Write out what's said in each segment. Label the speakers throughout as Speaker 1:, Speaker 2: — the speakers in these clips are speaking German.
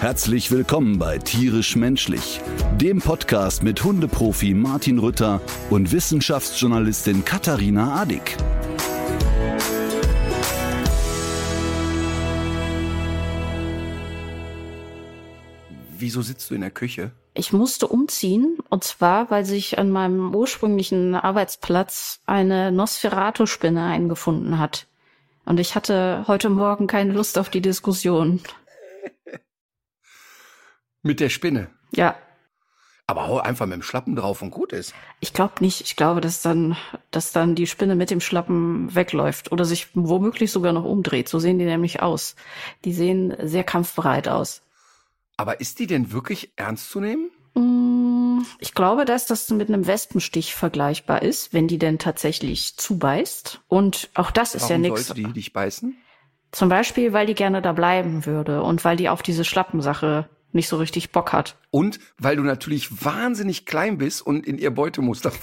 Speaker 1: Herzlich willkommen bei Tierisch Menschlich, dem Podcast mit Hundeprofi Martin Rütter und Wissenschaftsjournalistin Katharina Adick.
Speaker 2: Wieso sitzt du in der Küche?
Speaker 3: Ich musste umziehen und zwar, weil sich an meinem ursprünglichen Arbeitsplatz eine Nosferatu-Spinne eingefunden hat. Und ich hatte heute Morgen keine Lust auf die Diskussion.
Speaker 2: Mit der Spinne.
Speaker 3: Ja,
Speaker 2: Aber hau einfach mit dem Schlappen drauf und gut ist.
Speaker 3: ich glaube nicht. Ich glaube, dass dann, dass dann die Spinne mit dem Schlappen wegläuft oder sich womöglich sogar noch umdreht. So sehen die nämlich aus. Die sehen sehr kampfbereit aus.
Speaker 2: Aber ist die denn wirklich ernst zu nehmen?
Speaker 3: Mm, Ich glaube, dass das mit einem Wespenstich vergleichbar ist, wenn die denn tatsächlich zubeißt. Und auch das ist
Speaker 2: Warum
Speaker 3: ja nichts.
Speaker 2: sollte die dich beißen?
Speaker 3: Zum Beispiel, weil die gerne da bleiben würde und weil die auf diese Schlappensache nicht so richtig Bock hat.
Speaker 2: Und weil du natürlich wahnsinnig klein bist und in ihr Beutemuster.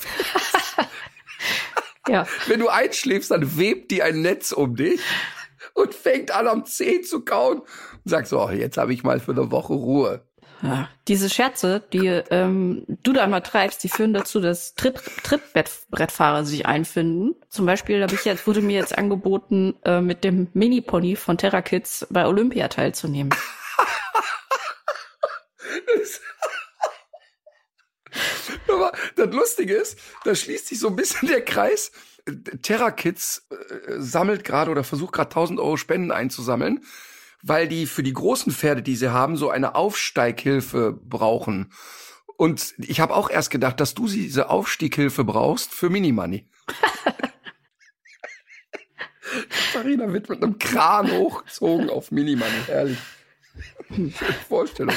Speaker 3: Ja.
Speaker 2: Wenn du einschläfst, dann webt die ein Netz um dich und fängt an am Zeh zu kauen und sagt so, oh, jetzt habe ich mal für eine Woche Ruhe.
Speaker 3: ja. Diese Scherze, die ähm, du da immer treibst, die führen dazu, dass Tritt, Trittbrettfahrer sich einfinden. Zum Beispiel habe ich jetzt, wurde mir jetzt angeboten, äh, mit dem Mini-Pony von Terra Kids bei Olympia teilzunehmen.
Speaker 2: Aber das Lustige ist, da schließt sich so ein bisschen der Kreis. Terra Kids äh, sammelt gerade oder versucht gerade 1000 Euro Spenden einzusammeln, weil die für die großen Pferde, die sie haben, so eine Aufsteighilfe brauchen. Und ich habe auch erst gedacht, dass du diese Aufstieghilfe brauchst für Minimoney. Farina wird mit einem Kran hochgezogen auf Minimoney. Herrlich. Schöne Vorstellung.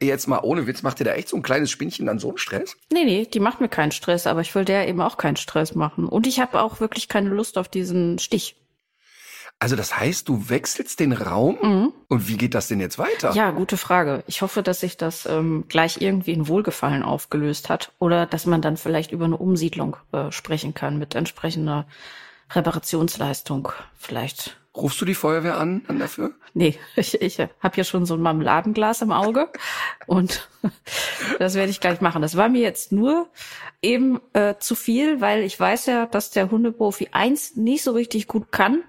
Speaker 2: Jetzt mal ohne Witz, macht ihr da echt so ein kleines Spinnchen dann so einen Stress?
Speaker 3: Nee, nee, die macht mir keinen Stress, aber ich will der eben auch keinen Stress machen. Und ich habe auch wirklich keine Lust auf diesen Stich.
Speaker 2: Also das heißt, du wechselst den Raum? Und wie geht das denn jetzt weiter?
Speaker 3: Ja, gute Frage. Ich hoffe, dass sich das ähm, gleich irgendwie in Wohlgefallen aufgelöst hat oder dass man dann vielleicht über eine Umsiedlung äh, sprechen kann mit entsprechender Reparationsleistung. Vielleicht.
Speaker 2: Rufst du die Feuerwehr an dann dafür?
Speaker 3: Nee, ich, ich habe ja schon so ein Marmeladenglas im Auge und das werde ich gleich machen. Das war mir jetzt nur eben äh, zu viel, weil ich weiß ja, dass der Hundeprofi eins nicht so richtig gut kann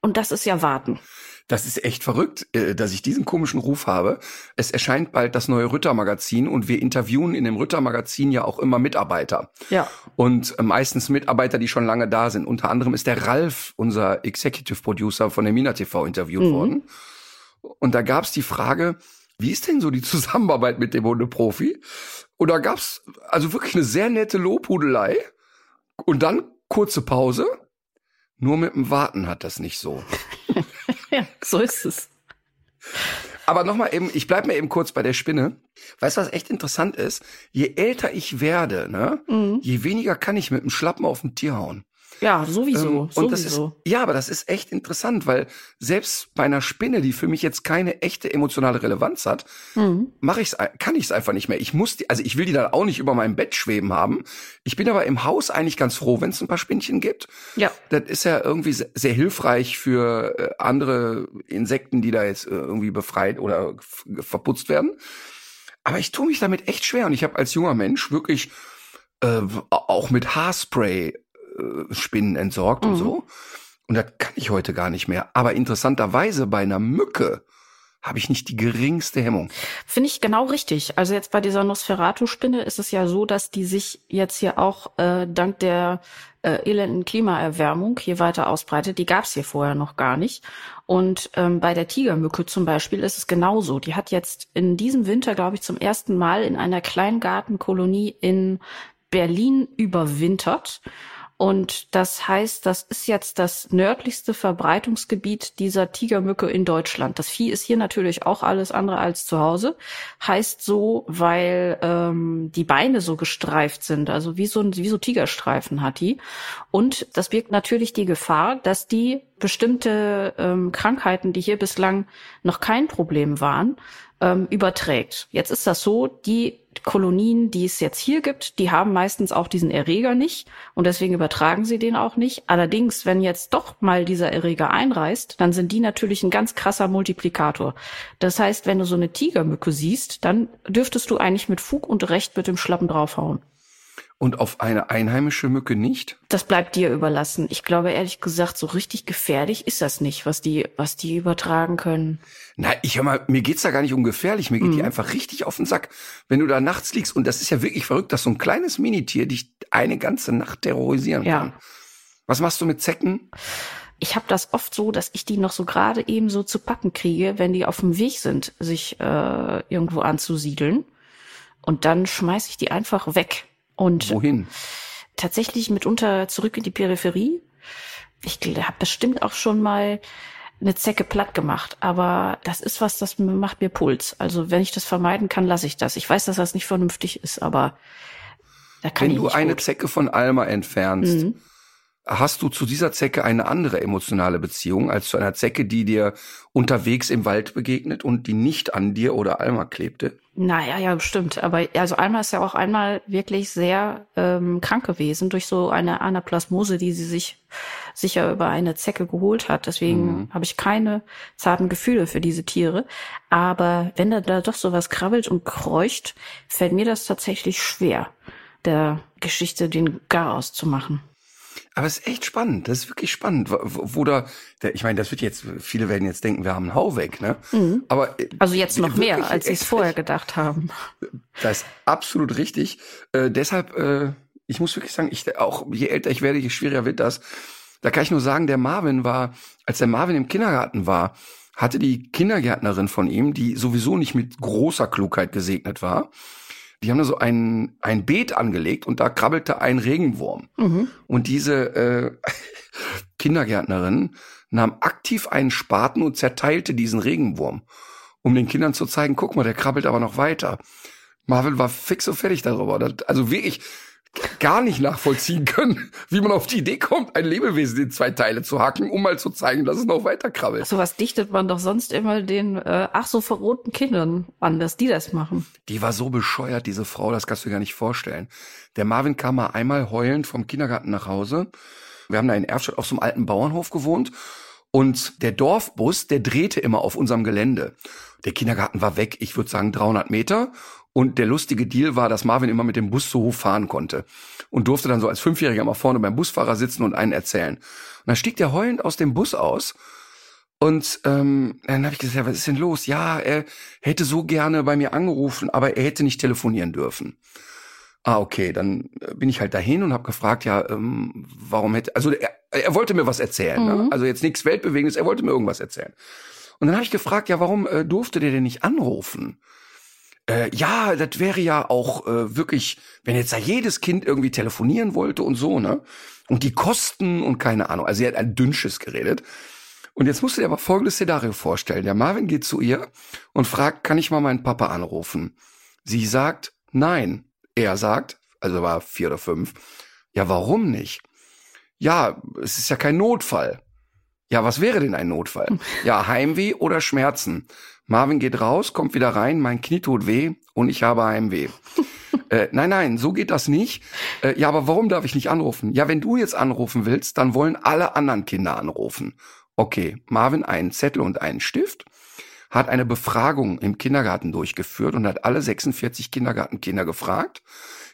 Speaker 3: und das ist ja warten.
Speaker 2: Das ist echt verrückt, äh, dass ich diesen komischen Ruf habe. Es erscheint bald das neue Rütter-Magazin und wir interviewen in dem Rütter-Magazin ja auch immer Mitarbeiter.
Speaker 3: Ja.
Speaker 2: Und äh, meistens Mitarbeiter, die schon lange da sind. Unter anderem ist der Ralf, unser Executive Producer von der Mina TV, interviewt
Speaker 3: Mhm.
Speaker 2: worden. Und da gab's die Frage, wie ist denn so die Zusammenarbeit mit dem Hundeprofi? Und da gab's also wirklich eine sehr nette Lobhudelei. Und dann kurze Pause. Nur mit dem Warten hat das nicht so.
Speaker 3: Ja, so ist es.
Speaker 2: Aber nochmal eben, ich bleib mal eben kurz bei der Spinne. Weißt du, was echt interessant ist? Je älter ich werde, ne,
Speaker 3: Mhm.
Speaker 2: je weniger kann ich mit dem Schlappen auf ein Tier hauen.
Speaker 3: Ja, sowieso,
Speaker 2: Ähm, und das ist,
Speaker 3: sowieso.
Speaker 2: ja, aber das ist echt interessant, weil selbst bei einer Spinne, die für mich jetzt keine echte emotionale Relevanz hat,
Speaker 3: Mhm.
Speaker 2: mache ich's, kann ich es einfach nicht mehr. Ich muss die, also ich will die dann auch nicht über meinem Bett schweben haben. Ich bin aber im Haus eigentlich ganz froh, wenn es ein paar Spinnchen gibt.
Speaker 3: Ja.
Speaker 2: Das ist ja irgendwie se- sehr hilfreich für äh, andere Insekten, die da jetzt äh, irgendwie befreit oder verputzt werden. Aber ich tue mich damit echt schwer und ich habe als junger Mensch wirklich äh, auch mit Haarspray äh, Spinnen entsorgt und
Speaker 3: Mhm.
Speaker 2: so. Und das kann ich heute gar nicht mehr. Aber interessanterweise bei einer Mücke habe ich nicht die geringste Hemmung.
Speaker 3: Finde ich genau richtig. Also jetzt bei dieser Nosferatu-Spinne ist es ja so, dass die sich jetzt hier auch äh, dank der äh, elenden Klimaerwärmung hier weiter ausbreitet. Die gab es hier vorher noch gar nicht. Und ähm, bei der Tigermücke zum Beispiel ist es genauso. Die hat jetzt in diesem Winter, glaube ich, zum ersten Mal in einer Kleingartenkolonie in Berlin überwintert. Und das heißt, das ist jetzt das nördlichste Verbreitungsgebiet dieser Tigermücke in Deutschland. Das Vieh ist hier natürlich auch alles andere als zu Hause. Heißt so, weil ähm, die Beine so gestreift sind, also wie so, wie so Tigerstreifen hat die. Und das birgt natürlich die Gefahr, dass die bestimmte ähm, Krankheiten, die hier bislang noch kein Problem waren, ähm, überträgt. Jetzt ist das so, die Kolonien, die es jetzt hier gibt, die haben meistens auch diesen Erreger nicht und deswegen übertragen sie den auch nicht. Allerdings, wenn jetzt doch mal dieser Erreger einreißt, dann sind die natürlich ein ganz krasser Multiplikator. Das heißt, wenn du so eine Tigermücke siehst, dann dürftest du eigentlich mit Fug und Recht mit dem Schlappen draufhauen.
Speaker 2: Und auf eine einheimische Mücke nicht?
Speaker 3: Das bleibt dir überlassen. Ich glaube ehrlich gesagt, so richtig gefährlich ist das nicht, was die, was die übertragen können.
Speaker 2: Na, ich hör mal, mir geht's da gar nicht um gefährlich, mir geht mhm. die einfach richtig auf den Sack. Wenn du da nachts liegst, und das ist ja wirklich verrückt, dass so ein kleines Minitier dich eine ganze Nacht terrorisieren ja. kann. Was machst du mit Zecken?
Speaker 3: Ich habe das oft so, dass ich die noch so gerade eben so zu packen kriege, wenn die auf dem Weg sind, sich äh, irgendwo anzusiedeln. Und dann schmeiß ich die einfach weg. Und
Speaker 2: Wohin?
Speaker 3: Tatsächlich mitunter zurück in die Peripherie. Ich habe bestimmt auch schon mal eine Zecke platt gemacht, aber das ist was, das macht mir Puls. Also wenn ich das vermeiden kann, lasse ich das. Ich weiß, dass das nicht vernünftig ist, aber
Speaker 2: da kann Wenn ich du eine gut. Zecke von Alma entfernst, mhm hast du zu dieser Zecke eine andere emotionale Beziehung als zu einer Zecke, die dir unterwegs im Wald begegnet und die nicht an dir oder Alma klebte?
Speaker 3: Naja, ja, bestimmt. Aber also Alma ist ja auch einmal wirklich sehr ähm, krank gewesen durch so eine Anaplasmose, die sie sich sicher über eine Zecke geholt hat. Deswegen mhm. habe ich keine zarten Gefühle für diese Tiere. Aber wenn da, da doch sowas krabbelt und kreucht, fällt mir das tatsächlich schwer, der Geschichte den Garaus zu machen.
Speaker 2: Aber es ist echt spannend. Das ist wirklich spannend. Wo, wo da, der, ich meine, das wird jetzt, viele werden jetzt denken, wir haben einen Hau weg, ne?
Speaker 3: Mhm. Aber äh, also jetzt noch mehr, als sie es vorher gedacht haben.
Speaker 2: Das ist absolut richtig. Äh, deshalb, äh, ich muss wirklich sagen, ich auch je älter ich werde, je schwieriger wird das. Da kann ich nur sagen, der Marvin war, als der Marvin im Kindergarten war, hatte die Kindergärtnerin von ihm, die sowieso nicht mit großer Klugheit gesegnet war, die haben da so ein, ein Beet angelegt und da krabbelte ein Regenwurm. Mhm. Und diese äh, Kindergärtnerin nahm aktiv einen Spaten und zerteilte diesen Regenwurm, um den Kindern zu zeigen, guck mal, der krabbelt aber noch weiter. Marvel war fix und fertig darüber. Das, also wirklich, gar nicht nachvollziehen können, wie man auf die Idee kommt, ein Lebewesen in zwei Teile zu hacken, um mal zu zeigen, dass es noch weiter krabbelt.
Speaker 3: So was dichtet man doch sonst immer den äh, ach so verroten Kindern an, dass die das machen.
Speaker 2: Die war so bescheuert, diese Frau, das kannst du dir gar nicht vorstellen. Der Marvin kam mal einmal heulend vom Kindergarten nach Hause. Wir haben da in Erfstadt auf so einem alten Bauernhof gewohnt und der Dorfbus, der drehte immer auf unserem Gelände. Der Kindergarten war weg, ich würde sagen 300 Meter. Und der lustige Deal war, dass Marvin immer mit dem Bus so hoch fahren konnte und durfte dann so als Fünfjähriger mal vorne beim Busfahrer sitzen und einen erzählen. Und dann stieg der heulend aus dem Bus aus und ähm, dann habe ich gesagt, ja, was ist denn los? Ja, er hätte so gerne bei mir angerufen, aber er hätte nicht telefonieren dürfen. Ah, okay, dann äh, bin ich halt dahin und habe gefragt, ja, ähm, warum hätte, also er, er wollte mir was erzählen, ne? mhm. ne? also jetzt nichts Weltbewegendes, er wollte mir irgendwas erzählen. Und dann habe ich gefragt, ja, warum äh, durfte der denn nicht anrufen? Äh, ja, das wäre ja auch äh, wirklich, wenn jetzt da jedes Kind irgendwie telefonieren wollte und so, ne? Und die Kosten und keine Ahnung. Also er hat ein Dünnsches geredet. Und jetzt musst du dir aber folgendes Szenario vorstellen. Der Marvin geht zu ihr und fragt, kann ich mal meinen Papa anrufen? Sie sagt, nein. Er sagt, also war vier oder fünf, ja, warum nicht? Ja, es ist ja kein Notfall. Ja, was wäre denn ein Notfall? Ja, Heimweh oder Schmerzen? Marvin geht raus, kommt wieder rein, mein Knie tut weh und ich habe Heimweh. äh, nein, nein, so geht das nicht. Äh, ja, aber warum darf ich nicht anrufen? Ja, wenn du jetzt anrufen willst, dann wollen alle anderen Kinder anrufen. Okay, Marvin einen Zettel und einen Stift, hat eine Befragung im Kindergarten durchgeführt und hat alle 46 Kindergartenkinder gefragt,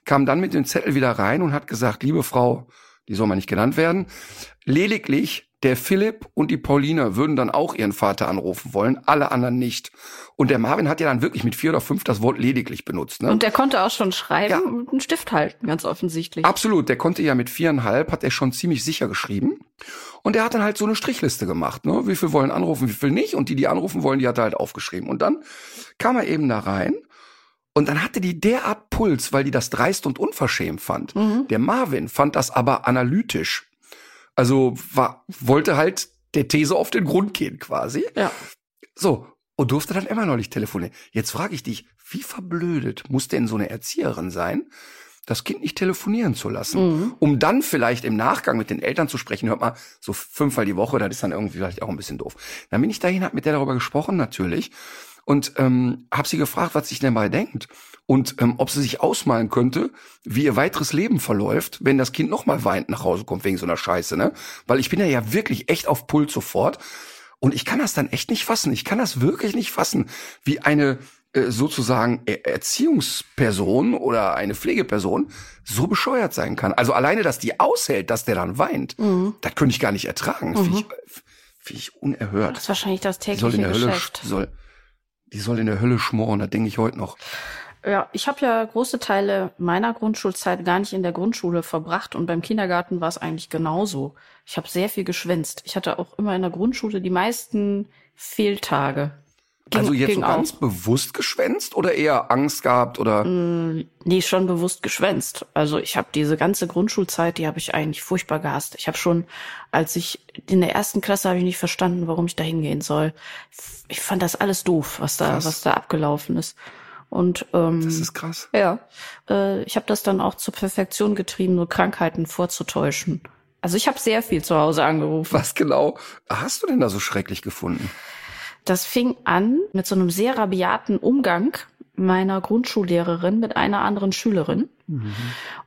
Speaker 2: kam dann mit dem Zettel wieder rein und hat gesagt, liebe Frau, die soll mal nicht genannt werden, lediglich der Philipp und die Paulina würden dann auch ihren Vater anrufen wollen, alle anderen nicht. Und der Marvin hat ja dann wirklich mit vier oder fünf das Wort lediglich benutzt. Ne?
Speaker 3: Und der konnte auch schon schreiben ja. und einen Stift halten, ganz offensichtlich.
Speaker 2: Absolut, der konnte ja mit viereinhalb, hat er schon ziemlich sicher geschrieben. Und er hat dann halt so eine Strichliste gemacht, ne? Wie viel wollen anrufen, wie viel nicht. Und die, die anrufen wollen, die hat er halt aufgeschrieben. Und dann kam er eben da rein Und dann hatte die derart Puls, weil die das dreist und unverschämt fand. Der Marvin fand das aber analytisch. Also war, wollte halt der These auf den Grund gehen quasi.
Speaker 3: Ja.
Speaker 2: So, und durfte dann immer noch nicht telefonieren. Jetzt frage ich dich, wie verblödet muss denn so eine Erzieherin sein, das Kind nicht telefonieren zu lassen, um dann vielleicht im Nachgang mit den Eltern zu sprechen, hört mal, so fünfmal die Woche, das ist dann irgendwie vielleicht auch ein bisschen doof. Dann bin ich dahin, hab mit der darüber gesprochen natürlich und ähm, habe sie gefragt, was sich denn mal denkt und ähm, ob sie sich ausmalen könnte, wie ihr weiteres Leben verläuft, wenn das Kind nochmal weint nach Hause kommt wegen so einer Scheiße, ne? Weil ich bin ja ja wirklich echt auf Puls sofort und ich kann das dann echt nicht fassen. Ich kann das wirklich nicht fassen, wie eine äh, sozusagen Er- Erziehungsperson oder eine Pflegeperson so bescheuert sein kann. Also alleine, dass die aushält, dass der dann weint, das könnte ich gar nicht ertragen. Finde ich, find ich unerhört.
Speaker 3: Das ist wahrscheinlich das
Speaker 2: Die soll in
Speaker 3: tägliche
Speaker 2: der Hölle,
Speaker 3: Geschäft.
Speaker 2: die soll, die soll in der Hölle schmoren, da denke ich heute noch.
Speaker 3: Ja, ich habe ja große Teile meiner Grundschulzeit gar nicht in der Grundschule verbracht und beim Kindergarten war es eigentlich genauso. Ich habe sehr viel geschwänzt. Ich hatte auch immer in der Grundschule die meisten Fehltage. Ging,
Speaker 2: also jetzt so ganz
Speaker 3: auch.
Speaker 2: bewusst geschwänzt oder eher Angst gehabt oder
Speaker 3: Nee, schon bewusst geschwänzt. Also ich habe diese ganze Grundschulzeit, die habe ich eigentlich furchtbar gehasst. Ich habe schon, als ich in der ersten Klasse habe ich nicht verstanden, warum ich da hingehen soll. Ich fand das alles doof, was da,
Speaker 2: Krass.
Speaker 3: was da abgelaufen ist. Und ähm,
Speaker 2: das ist krass.
Speaker 3: Ja. Äh, ich habe das dann auch zur Perfektion getrieben, so Krankheiten vorzutäuschen. Also ich habe sehr viel zu Hause angerufen.
Speaker 2: Was genau hast du denn da so schrecklich gefunden?
Speaker 3: Das fing an mit so einem sehr rabiaten Umgang meiner Grundschullehrerin mit einer anderen Schülerin.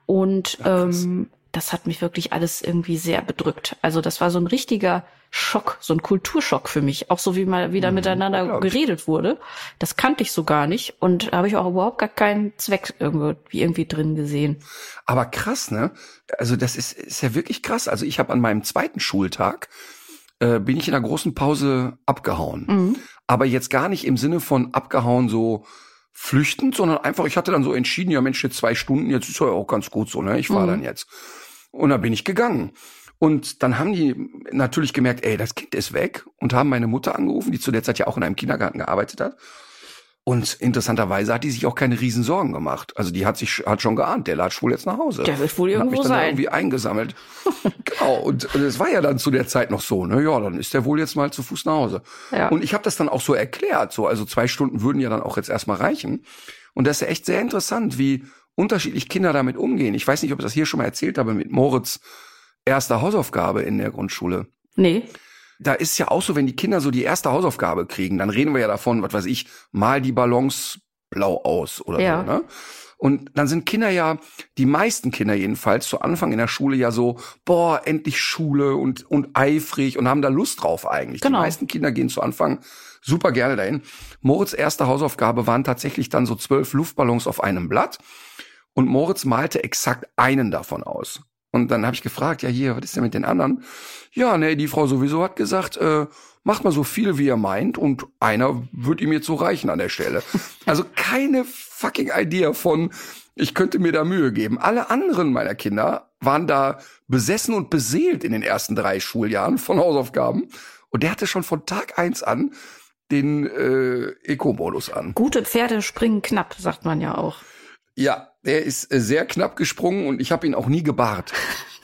Speaker 3: Und ähm, das hat mich wirklich alles irgendwie sehr bedrückt. Also das war so ein richtiger Schock, so ein Kulturschock für mich. Auch so wie mal wieder miteinander
Speaker 2: glaub ich.
Speaker 3: geredet wurde. Das kannte ich so gar nicht. Und da habe ich auch überhaupt gar keinen Zweck irgendwie, irgendwie drin gesehen.
Speaker 2: Aber krass, ne? Also das ist, ist ja wirklich krass. Also ich habe an meinem zweiten Schultag äh, bin ich in einer großen Pause abgehauen.
Speaker 3: Mhm.
Speaker 2: Aber jetzt gar nicht im Sinne von abgehauen so flüchtend, sondern einfach, ich hatte dann so entschieden, ja Mensch, jetzt zwei Stunden, jetzt ist ja auch ganz gut so, ne? Ich fahre
Speaker 3: Mhm.
Speaker 2: dann jetzt. Und dann bin ich gegangen. Und dann haben die natürlich gemerkt, ey, das Kind ist weg und haben meine Mutter angerufen, die zu der Zeit ja auch in einem Kindergarten gearbeitet hat. Und interessanterweise hat die sich auch keine riesen Sorgen gemacht. Also die hat sich hat schon geahnt, der latscht wohl jetzt nach Hause.
Speaker 3: Der wird wohl
Speaker 2: Und hat
Speaker 3: irgendwo
Speaker 2: mich dann da
Speaker 3: sein.
Speaker 2: irgendwie eingesammelt. genau. Und und es war ja dann zu der Zeit noch so, ne? Ja, dann ist der wohl jetzt mal zu Fuß nach Hause.
Speaker 3: Ja.
Speaker 2: Und ich habe das dann auch so erklärt. So, also zwei Stunden würden ja dann auch jetzt erstmal reichen. Und das ist echt sehr interessant, wie unterschiedlich Kinder damit umgehen. Ich weiß nicht, ob ich das hier schon mal erzählt habe mit Moritz erster Hausaufgabe in der Grundschule
Speaker 3: Nee.
Speaker 2: Da ist ja auch so, wenn die Kinder so die erste Hausaufgabe kriegen, dann reden wir ja davon, was weiß ich, mal die Ballons blau aus oder
Speaker 3: Ja.
Speaker 2: so, ne? Und dann sind Kinder ja, die meisten Kinder jedenfalls, zu Anfang in der Schule ja so, boah, endlich Schule und, und eifrig und haben da Lust drauf eigentlich.
Speaker 3: Genau.
Speaker 2: Die meisten Kinder gehen zu Anfang super gerne dahin. Moritz erste Hausaufgabe waren tatsächlich dann so zwölf Luftballons auf einem Blatt und Moritz malte exakt einen davon aus. Und dann habe ich gefragt, ja hier, was ist denn mit den anderen? Ja, nee, die Frau sowieso hat gesagt, äh, macht mal so viel, wie ihr meint und einer wird ihm jetzt so reichen an der Stelle. Also keine fucking Idee von, ich könnte mir da Mühe geben. Alle anderen meiner Kinder waren da besessen und beseelt in den ersten drei Schuljahren von Hausaufgaben. Und der hatte schon von Tag eins an den äh, Eco-Modus an.
Speaker 3: Gute Pferde springen knapp, sagt man ja auch.
Speaker 2: Ja, der ist äh, sehr knapp gesprungen und ich habe ihn auch nie gebart.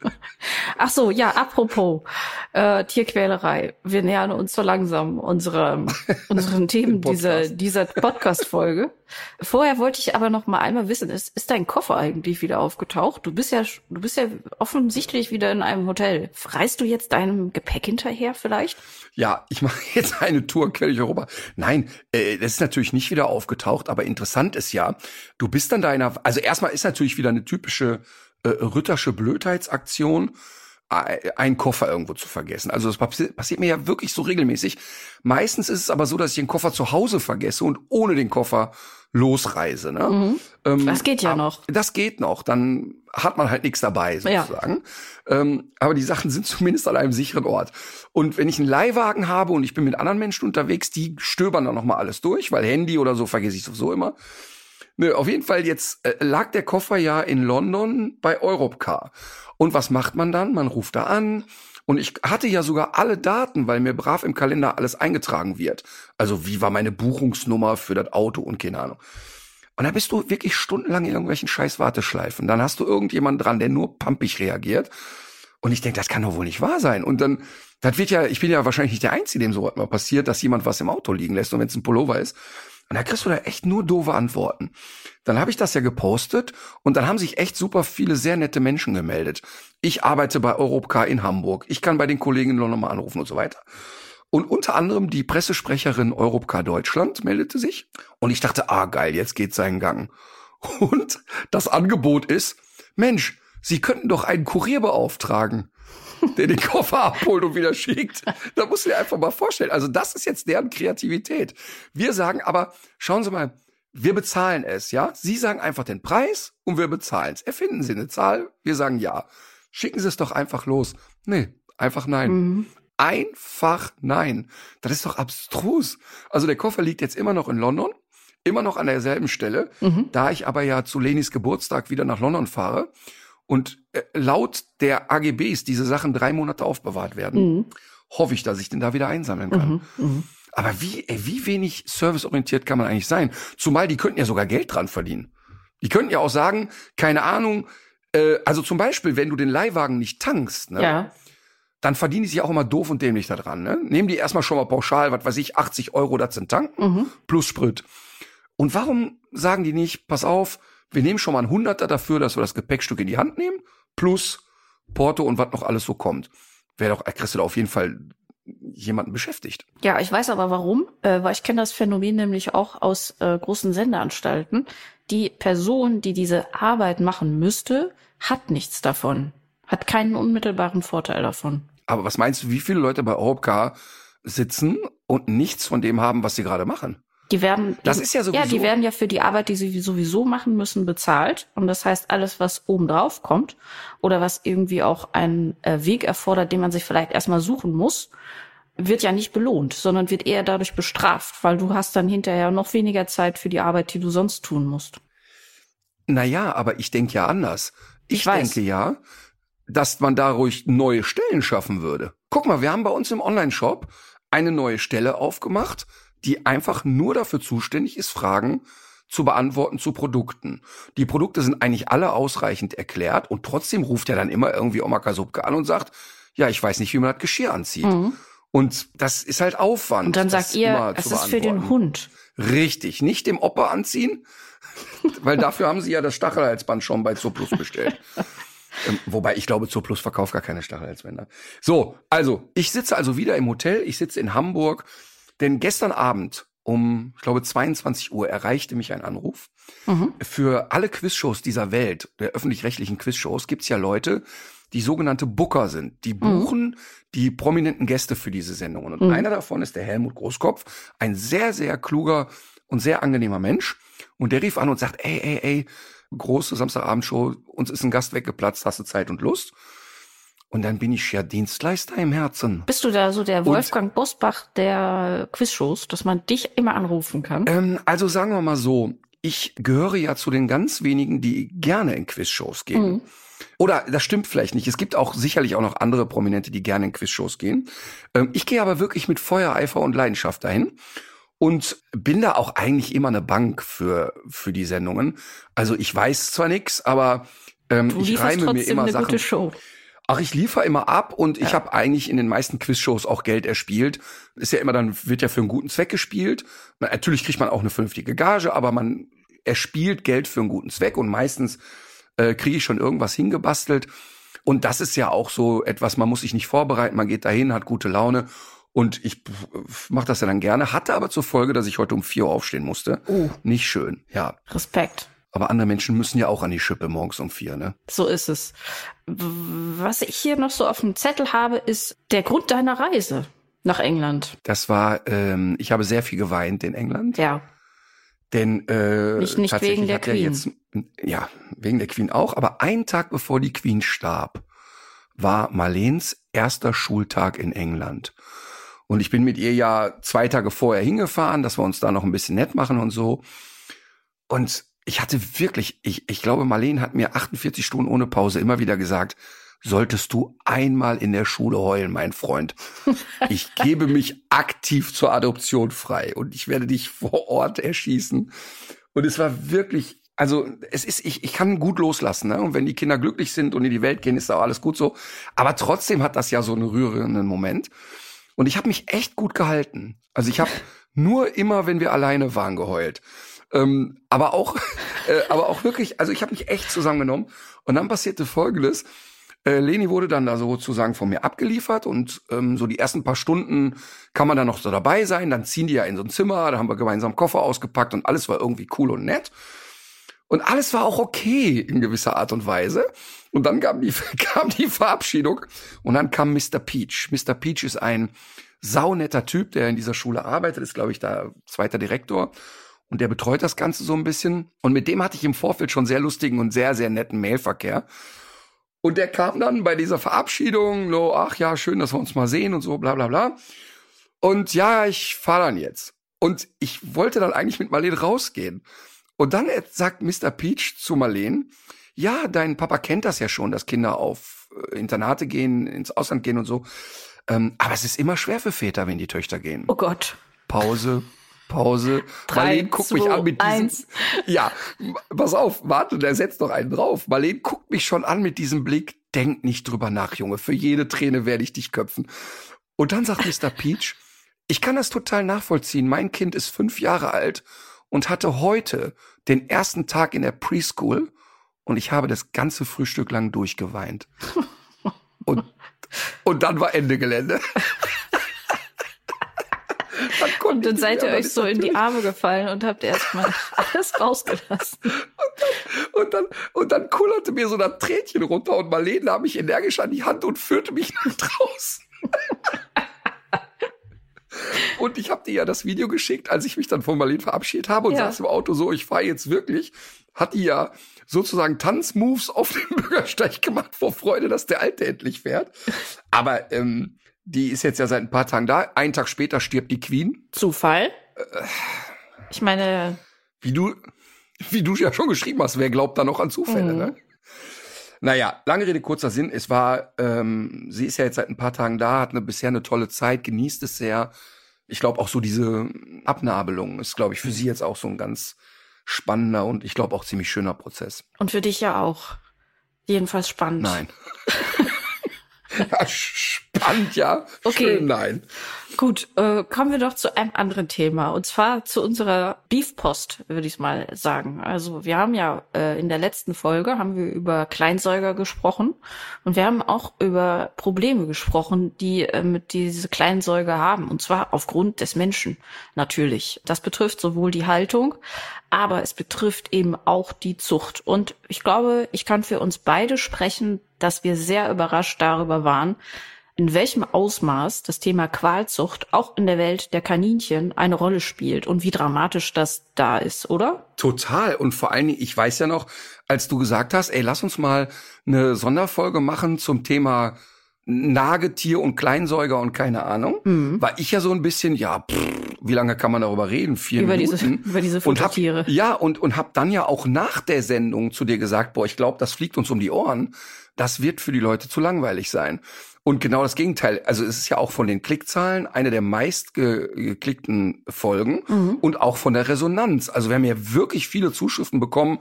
Speaker 3: Ach so, ja, apropos äh, Tierquälerei. Wir nähern uns so langsam unserem, unseren Themen dieser, dieser Podcast-Folge. Vorher wollte ich aber noch mal einmal wissen, ist, ist dein Koffer eigentlich wieder aufgetaucht? Du bist ja, du bist ja offensichtlich wieder in einem Hotel. Reist du jetzt deinem Gepäck hinterher vielleicht?
Speaker 2: Ja, ich mache jetzt eine Tour quer durch Europa. Nein, äh, das ist natürlich nicht wieder aufgetaucht, aber interessant ist ja, du bist dann da in einer, also erstmal ist natürlich wieder eine typische äh, Rittersche Blödheitsaktion, äh, einen Koffer irgendwo zu vergessen. Also das passi passiert mir ja wirklich so regelmäßig. Meistens ist es aber so, dass ich den Koffer zu Hause vergesse und ohne den Koffer losreise. Ne? Ähm,
Speaker 3: Das geht ja noch.
Speaker 2: Das geht noch. Dann hat man halt nichts dabei,
Speaker 3: Ja.
Speaker 2: sozusagen. Ähm, aber die Sachen sind zumindest an einem sicheren Ort. Und wenn ich einen Leihwagen habe und ich bin mit anderen Menschen unterwegs, die stöbern dann nochmal alles durch, weil Handy oder so vergesse ich sowieso immer. Nö, auf jeden Fall jetzt äh, lag der Koffer ja in London bei Europcar. Und was macht man dann? Man ruft da an. Und ich hatte ja sogar alle Daten, weil mir brav im Kalender alles eingetragen wird. Also wie war meine Buchungsnummer für das Auto und keine Ahnung. Und da bist du wirklich stundenlang in irgendwelchen scheiß Warteschleifen. Dann hast du irgendjemanden dran, der nur pampig reagiert. Und ich denke, das kann doch wohl nicht wahr sein. Und dann, das wird ja, ich bin ja wahrscheinlich nicht der Einzige, dem sowas mal passiert, dass jemand was im Auto liegen lässt und wenn es ein Pullover ist. Und da kriegst du da echt nur doofe Antworten. Dann habe ich das ja gepostet und dann haben sich echt super viele sehr nette Menschen gemeldet. Ich arbeite bei Europcar in Hamburg. Ich kann bei den Kollegen in London mal anrufen und so weiter. Und unter anderem die Pressesprecherin Europcar Deutschland meldete sich. Und ich dachte, ah geil, jetzt geht seinen Gang. Und das Angebot ist, Mensch, Sie könnten doch einen Kurier beauftragen, der den Koffer abholt und wieder schickt. Da musst du dir einfach mal vorstellen. Also das ist jetzt deren Kreativität. Wir sagen aber, schauen Sie mal, wir bezahlen es, ja? Sie sagen einfach den Preis und wir bezahlen es. Erfinden Sie eine Zahl, wir sagen ja. Schicken Sie es doch einfach los. Nee, einfach nein. Mhm. Einfach nein. Das ist doch abstrus. Also der Koffer liegt jetzt immer noch in London, immer noch an derselben Stelle. Mhm. Da ich aber ja zu Lenis Geburtstag wieder nach London fahre, und äh, laut der AGBs diese Sachen drei Monate aufbewahrt werden, mhm. hoffe ich, dass ich den da wieder einsammeln kann. Mhm, mh. Aber wie, ey, wie wenig serviceorientiert kann man eigentlich sein? Zumal die könnten ja sogar Geld dran verdienen. Die könnten ja auch sagen, keine Ahnung, äh, also zum Beispiel, wenn du den Leihwagen nicht tankst, ne, ja. dann verdienen die sich auch immer doof und dämlich da dran. Ne? Nehmen die erstmal schon mal pauschal, was weiß ich, 80 Euro da zum Tanken mhm. plus Sprit. Und warum sagen die nicht, pass auf, wir nehmen schon mal ein Hunderter dafür, dass wir das Gepäckstück in die Hand nehmen, plus Porto und was noch alles so kommt. Wäre doch, kriegst du da auf jeden Fall jemanden beschäftigt.
Speaker 3: Ja, ich weiß aber warum, äh, weil ich kenne das Phänomen nämlich auch aus äh, großen Sendeanstalten. Die Person, die diese Arbeit machen müsste, hat nichts davon, hat keinen unmittelbaren Vorteil davon.
Speaker 2: Aber was meinst du, wie viele Leute bei Europcar sitzen und nichts von dem haben, was sie gerade machen?
Speaker 3: Die werden,
Speaker 2: das ist ja sowieso.
Speaker 3: Ja, die werden ja für die Arbeit, die sie sowieso machen müssen, bezahlt. Und das heißt, alles, was oben drauf kommt oder was irgendwie auch einen äh, Weg erfordert, den man sich vielleicht erstmal suchen muss, wird ja nicht belohnt, sondern wird eher dadurch bestraft, weil du hast dann hinterher noch weniger Zeit für die Arbeit, die du sonst tun musst.
Speaker 2: Naja, aber ich denke ja anders. Ich, ich denke ja, dass man dadurch neue Stellen schaffen würde. Guck mal, wir haben bei uns im Online-Shop eine neue Stelle aufgemacht die einfach nur dafür zuständig ist, Fragen zu beantworten zu Produkten. Die Produkte sind eigentlich alle ausreichend erklärt und trotzdem ruft er dann immer irgendwie Oma Kasubke an und sagt, ja, ich weiß nicht, wie man das Geschirr anzieht. Mhm. Und das ist halt Aufwand.
Speaker 3: Und dann sagt ihr, es ist für den Hund.
Speaker 2: Richtig, nicht dem Opa anziehen, weil dafür haben sie ja das Stachelhalsband schon bei Zooplus bestellt. ähm, wobei ich glaube, Zooplus verkauft gar keine Stachelhalsbänder. So, also, ich sitze also wieder im Hotel, ich sitze in Hamburg, denn gestern Abend um, ich glaube, 22 Uhr erreichte mich ein Anruf. Mhm. Für alle Quizshows dieser Welt, der öffentlich-rechtlichen Quizshows, gibt's ja Leute, die sogenannte Booker sind. Die mhm. buchen mhm. die prominenten Gäste für diese Sendungen. Und mhm. einer davon ist der Helmut Großkopf, ein sehr, sehr kluger und sehr angenehmer Mensch. Und der rief an und sagt, ey, ey, ey, große Samstagabendshow, uns ist ein Gast weggeplatzt, hast du Zeit und Lust? Und dann bin ich ja Dienstleister im Herzen.
Speaker 3: Bist du da so der Wolfgang und, Bosbach der Quizshows, dass man dich immer anrufen kann?
Speaker 2: Ähm, also sagen wir mal so, ich gehöre ja zu den ganz wenigen, die gerne in Quizshows gehen. Mhm. Oder das stimmt vielleicht nicht. Es gibt auch sicherlich auch noch andere Prominente, die gerne in Quizshows gehen. Ähm, ich gehe aber wirklich mit Feuer, Eifer und Leidenschaft dahin und bin da auch eigentlich immer eine Bank für für die Sendungen. Also ich weiß zwar nichts, aber ähm, ich reime mir immer
Speaker 3: eine
Speaker 2: Sachen.
Speaker 3: Gute Show.
Speaker 2: Ach, ich liefere immer ab und ich habe eigentlich in den meisten Quizshows auch Geld erspielt. Ist ja immer dann, wird ja für einen guten Zweck gespielt. Natürlich kriegt man auch eine vernünftige Gage, aber man erspielt Geld für einen guten Zweck und meistens äh, kriege ich schon irgendwas hingebastelt. Und das ist ja auch so etwas, man muss sich nicht vorbereiten, man geht dahin, hat gute Laune. Und ich mache das ja dann gerne, hatte aber zur Folge, dass ich heute um vier Uhr aufstehen musste. Oh. Nicht schön, ja.
Speaker 3: Respekt.
Speaker 2: Aber andere Menschen müssen ja auch an die Schippe morgens um vier, ne?
Speaker 3: So ist es. Was ich hier noch so auf dem Zettel habe, ist der Grund deiner Reise nach England.
Speaker 2: Das war, ähm, ich habe sehr viel geweint in England.
Speaker 3: Ja.
Speaker 2: Denn äh,
Speaker 3: nicht, nicht wegen der Queen.
Speaker 2: Jetzt, ja, wegen der Queen auch. Aber einen Tag bevor die Queen starb, war Marleens erster Schultag in England. Und ich bin mit ihr ja zwei Tage vorher hingefahren, dass wir uns da noch ein bisschen nett machen und so. Und ich hatte wirklich, ich, ich glaube, Marlene hat mir 48 Stunden ohne Pause immer wieder gesagt, solltest du einmal in der Schule heulen, mein Freund. Ich gebe mich aktiv zur Adoption frei und ich werde dich vor Ort erschießen. Und es war wirklich, also es ist, ich, ich kann gut loslassen, ne? Und wenn die Kinder glücklich sind und in die Welt gehen, ist auch alles gut so. Aber trotzdem hat das ja so einen rührenden Moment. Und ich habe mich echt gut gehalten. Also ich habe nur immer, wenn wir alleine waren, geheult. Ähm, aber auch, äh, aber auch wirklich, also ich habe mich echt zusammengenommen. Und dann passierte Folgendes. Äh, Leni wurde dann da sozusagen von mir abgeliefert und ähm, so die ersten paar Stunden kann man dann noch so dabei sein. Dann ziehen die ja in so ein Zimmer, da haben wir gemeinsam Koffer ausgepackt und alles war irgendwie cool und nett. Und alles war auch okay in gewisser Art und Weise. Und dann kam die, kam die Verabschiedung und dann kam Mr. Peach. Mr. Peach ist ein saunetter Typ, der in dieser Schule arbeitet, ist, glaube ich, da zweiter Direktor. Und der betreut das Ganze so ein bisschen. Und mit dem hatte ich im Vorfeld schon sehr lustigen und sehr, sehr netten Mailverkehr. Und der kam dann bei dieser Verabschiedung, no, ach ja, schön, dass wir uns mal sehen und so, bla bla bla. Und ja, ich fahre dann jetzt. Und ich wollte dann eigentlich mit Marlene rausgehen. Und dann sagt Mr. Peach zu Marlene, ja, dein Papa kennt das ja schon, dass Kinder auf äh, Internate gehen, ins Ausland gehen und so. Ähm, aber es ist immer schwer für Väter, wenn die Töchter gehen.
Speaker 3: Oh Gott.
Speaker 2: Pause, Pause.
Speaker 3: Drei,
Speaker 2: Marlene guckt
Speaker 3: zwei,
Speaker 2: mich an mit diesem.
Speaker 3: eins.
Speaker 2: Ja, pass auf, warte, der setzt noch einen drauf. Marlene guckt mich schon an mit diesem Blick. Denk nicht drüber nach, Junge. Für jede Träne werde ich dich köpfen. Und dann sagt Mr. Peach, ich kann das total nachvollziehen. Mein Kind ist fünf Jahre alt und hatte heute den ersten Tag in der Preschool und ich habe das ganze Frühstück lang durchgeweint. Und, und dann war Ende Gelände. Dann
Speaker 3: Und dann seid ihr euch
Speaker 2: dann
Speaker 3: so in die Arme gefallen und habt erstmal alles rausgelassen.
Speaker 2: Und dann, und dann kullerte mir so das Tränchen runter und Marlene nahm mich energisch an die Hand und führte mich nach draußen. und ich habe dir ja das Video geschickt, als ich mich dann von Marlene verabschiedet habe und
Speaker 3: Ja.
Speaker 2: saß im Auto so, ich fahre jetzt wirklich. Hat die ja sozusagen Tanzmoves auf dem Bürgersteig gemacht vor Freude, dass der Alte endlich fährt. Aber ähm, die ist jetzt ja seit ein paar Tagen da. Einen Tag später stirbt die Queen.
Speaker 3: Zufall? Ich meine,
Speaker 2: Wie du, wie du ja schon geschrieben hast, wer glaubt da noch an Zufälle,
Speaker 3: Mhm.
Speaker 2: ne? Naja, lange Rede, kurzer Sinn. Es war, ähm, sie ist ja jetzt seit ein paar Tagen da, hat eine, bisher eine tolle Zeit, genießt es sehr. Ich glaube auch so diese Abnabelung ist, glaube ich, für sie jetzt auch so ein ganz spannender und ich glaube auch ziemlich schöner Prozess.
Speaker 3: und für dich ja auch. Jedenfalls spannend.
Speaker 2: Nein. ja, spannend, ja.
Speaker 3: Okay.
Speaker 2: Schön, nein.
Speaker 3: Gut, äh, kommen wir doch zu einem anderen Thema. Und zwar zu unserer Beefpost, würde ich mal sagen. Also wir haben ja äh, in der letzten Folge haben wir über Kleinsäuger gesprochen und wir haben auch über Probleme gesprochen, die äh, mit diese Kleinsäuger haben. Und zwar aufgrund des Menschen natürlich. Das betrifft sowohl die Haltung, aber es betrifft eben auch die Zucht. Und ich glaube, ich kann für uns beide sprechen, dass wir sehr überrascht darüber waren, in welchem Ausmaß das Thema Qualzucht auch in der Welt der Kaninchen eine Rolle spielt und wie dramatisch das da ist, oder?
Speaker 2: Total. Und vor allen Dingen, ich weiß ja noch, als du gesagt hast, ey, lass uns mal eine Sonderfolge machen zum Thema Nagetier und Kleinsäuger und keine Ahnung, war ich ja so ein bisschen, ja, pff, wie lange kann man darüber reden? Vier
Speaker 3: Über
Speaker 2: Minuten.
Speaker 3: diese- über diese
Speaker 2: und hab. Ja, und, und hab dann ja auch nach der Sendung zu dir gesagt, boah, ich glaube, das fliegt uns um die Ohren. Das wird für die Leute zu langweilig sein. Und genau das Gegenteil. Also es ist ja auch von den Klickzahlen eine der meist ge geklickten Folgen und auch von der Resonanz. Also wir haben ja wirklich viele Zuschriften bekommen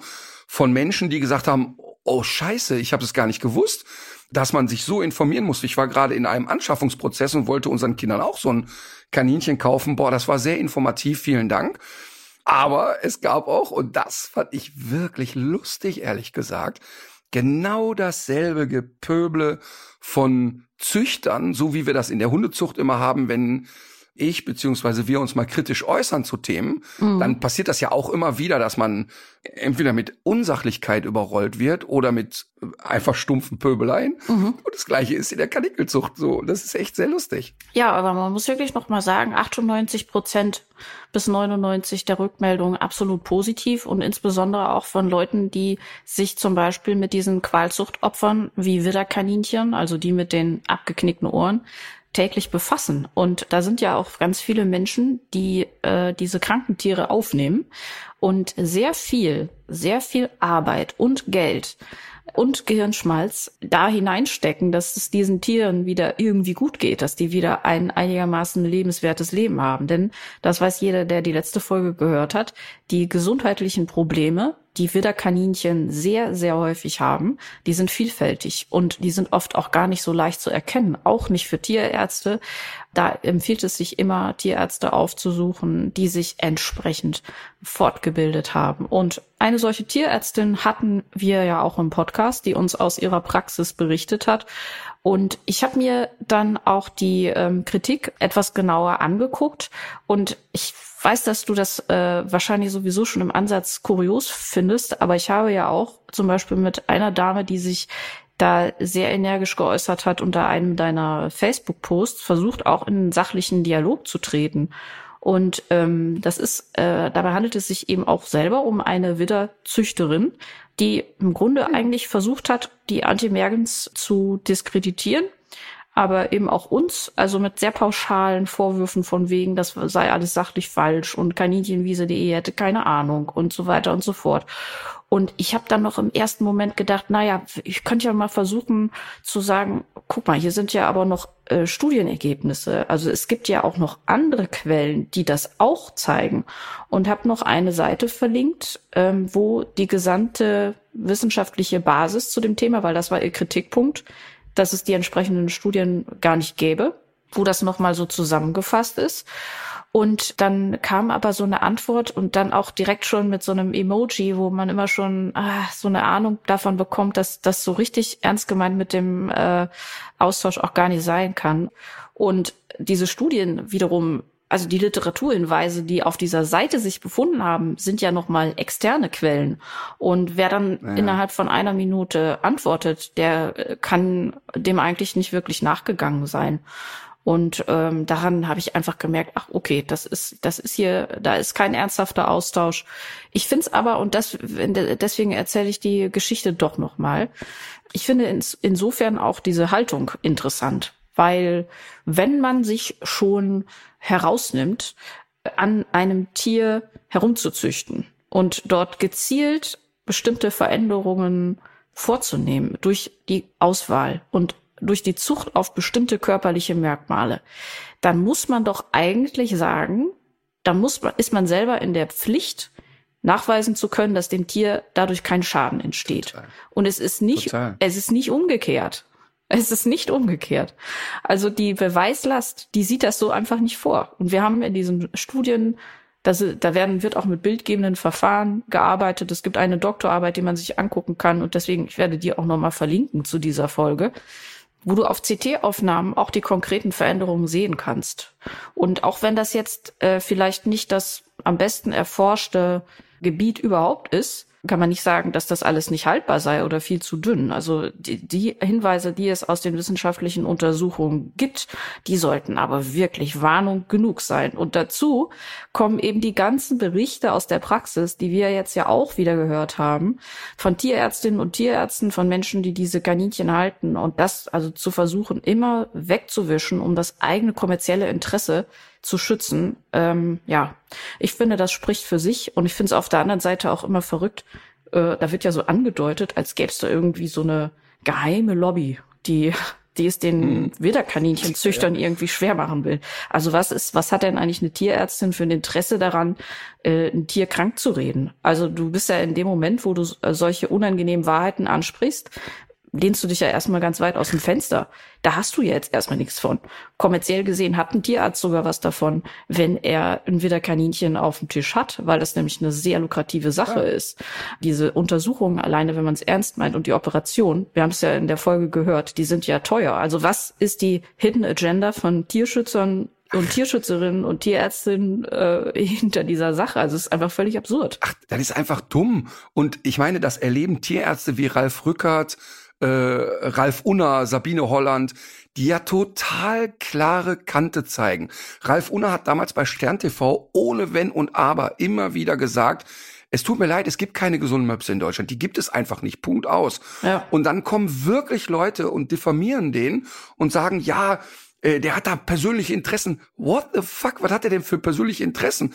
Speaker 2: von Menschen, die gesagt haben, oh scheiße, ich habe es gar nicht gewusst, dass man sich so informieren muss. Ich war gerade in einem Anschaffungsprozess und wollte unseren Kindern auch so ein Kaninchen kaufen. Boah, das war sehr informativ, vielen Dank. Aber es gab auch, und das fand ich wirklich lustig, ehrlich gesagt, genau dasselbe Gepöble von Züchtern, so wie wir das in der Hundezucht immer haben, wenn ich beziehungsweise wir uns mal kritisch äußern zu Themen, dann passiert das ja auch immer wieder, dass man entweder mit Unsachlichkeit überrollt wird oder mit einfach stumpfen Pöbeleien. Und das gleiche ist in der Kaninkelzucht so. Das ist echt sehr lustig.
Speaker 3: Ja, aber man muss wirklich noch mal sagen, 98 Prozent bis 99 der Rückmeldungen absolut positiv und insbesondere auch von Leuten, die sich zum Beispiel mit diesen Qualzuchtopfern wie Widderkaninchen, also die mit den abgeknickten Ohren, täglich befassen. Und da sind ja auch ganz viele Menschen, die äh, diese kranken Tiere aufnehmen und sehr viel, sehr viel Arbeit und Geld und Gehirnschmalz da hineinstecken, dass es diesen Tieren wieder irgendwie gut geht, dass die wieder ein einigermaßen lebenswertes Leben haben. Denn das weiß jeder, der die letzte Folge gehört hat, die gesundheitlichen Probleme, die Widderkaninchen sehr, sehr häufig haben, die sind vielfältig und die sind oft auch gar nicht so leicht zu erkennen, auch nicht für Tierärzte. Da empfiehlt es sich immer, Tierärzte aufzusuchen, die sich entsprechend fortgebildet haben. Und eine solche Tierärztin hatten wir ja auch im Podcast, die uns aus ihrer Praxis berichtet hat. Und ich habe mir dann auch die ähm, Kritik etwas genauer angeguckt und ich weiß, dass du das äh, wahrscheinlich sowieso schon im Ansatz kurios findest, aber ich habe ja auch zum Beispiel mit einer Dame, die sich da sehr energisch geäußert hat unter einem deiner Facebook-Posts, versucht auch in einen sachlichen Dialog zu treten. Und ähm, das ist, äh, dabei handelt es sich eben auch selber um eine Widderzüchterin, die im Grunde eigentlich versucht hat, die Anti-Mergens zu diskreditieren aber eben auch uns, also mit sehr pauschalen Vorwürfen von wegen, das sei alles sachlich falsch und Kaninchenwiese.de hätte keine Ahnung und so weiter und so fort. Und ich habe dann noch im ersten Moment gedacht, naja, ich könnte ja mal versuchen zu sagen, guck mal, hier sind ja aber noch äh, Studienergebnisse. Also es gibt ja auch noch andere Quellen, die das auch zeigen. Und habe noch eine Seite verlinkt, ähm, wo die gesamte wissenschaftliche Basis zu dem Thema, weil das war ihr Kritikpunkt, dass es die entsprechenden Studien gar nicht gäbe, wo das nochmal so zusammengefasst ist. Und dann kam aber so eine Antwort und dann auch direkt schon mit so einem Emoji, wo man immer schon ah, so eine Ahnung davon bekommt, dass das so richtig ernst gemeint mit dem äh, Austausch auch gar nicht sein kann. Und diese Studien wiederum also die Literaturhinweise, die auf dieser Seite sich befunden haben, sind ja nochmal externe Quellen. Und wer dann ja. innerhalb von einer Minute antwortet, der äh, kann dem eigentlich nicht wirklich nachgegangen sein. Und ähm, daran habe ich einfach gemerkt, ach okay, das ist, das ist hier, da ist kein ernsthafter Austausch. Ich finde es aber, und das, deswegen erzähle ich die Geschichte doch nochmal. Ich finde ins, insofern auch diese Haltung interessant, weil wenn man sich schon herausnimmt, an einem Tier herumzuzüchten und dort gezielt bestimmte Veränderungen vorzunehmen durch die Auswahl und durch die Zucht auf bestimmte körperliche Merkmale, dann muss man doch eigentlich sagen, da muss man, ist man selber in der Pflicht, nachweisen zu können, dass dem Tier dadurch kein Schaden entsteht. Total. Und es ist nicht, Total. es ist nicht umgekehrt. Es ist nicht umgekehrt. Also die Beweislast, die sieht das so einfach nicht vor. Und wir haben in diesen Studien, das, da werden, wird auch mit bildgebenden Verfahren gearbeitet. Es gibt eine Doktorarbeit, die man sich angucken kann. Und deswegen, ich werde die auch nochmal verlinken zu dieser Folge, wo du auf CT-Aufnahmen auch die konkreten Veränderungen sehen kannst. Und auch wenn das jetzt äh, vielleicht nicht das am besten erforschte Gebiet überhaupt ist, kann man nicht sagen, dass das alles nicht haltbar sei oder viel zu dünn. Also die, die Hinweise, die es aus den wissenschaftlichen Untersuchungen gibt, die sollten aber wirklich Warnung genug sein. Und dazu kommen eben die ganzen Berichte aus der Praxis, die wir jetzt ja auch wieder gehört haben, von Tierärztinnen und Tierärzten, von Menschen, die diese Kaninchen halten. Und das also zu versuchen, immer wegzuwischen, um das eigene kommerzielle Interesse zu schützen. Ähm, ja, ich finde, das spricht für sich und ich finde es auf der anderen Seite auch immer verrückt. Äh, da wird ja so angedeutet, als gäbe es da irgendwie so eine geheime Lobby, die die es den hm. Widderkaninchenzüchtern ja. irgendwie schwer machen will. Also was ist, was hat denn eigentlich eine Tierärztin für ein Interesse daran, äh, ein Tier krank zu reden? Also du bist ja in dem Moment, wo du äh, solche unangenehmen Wahrheiten ansprichst, lehnst du dich ja erstmal ganz weit aus dem Fenster. Da hast du ja jetzt erstmal nichts von. Kommerziell gesehen hat ein Tierarzt sogar was davon, wenn er ein Widderkaninchen auf dem Tisch hat, weil das nämlich eine sehr lukrative Sache ja. ist. Diese Untersuchungen alleine, wenn man es ernst meint und die Operation, wir haben es ja in der Folge gehört, die sind ja teuer. Also was ist die Hidden Agenda von Tierschützern und Tierschützerinnen und Tierärztinnen äh, hinter dieser Sache. Also es ist einfach völlig absurd.
Speaker 2: Ach, das ist einfach dumm. Und ich meine, das erleben Tierärzte wie Ralf Rückert, äh, Ralf Unner, Sabine Holland, die ja total klare Kante zeigen. Ralf Unner hat damals bei Stern TV ohne Wenn und Aber immer wieder gesagt, es tut mir leid, es gibt keine gesunden Möpse in Deutschland. Die gibt es einfach nicht. Punkt aus. Ja. Und dann kommen wirklich Leute und diffamieren den und sagen, ja, äh, der hat da persönliche Interessen. What the fuck? Was hat er denn für persönliche Interessen?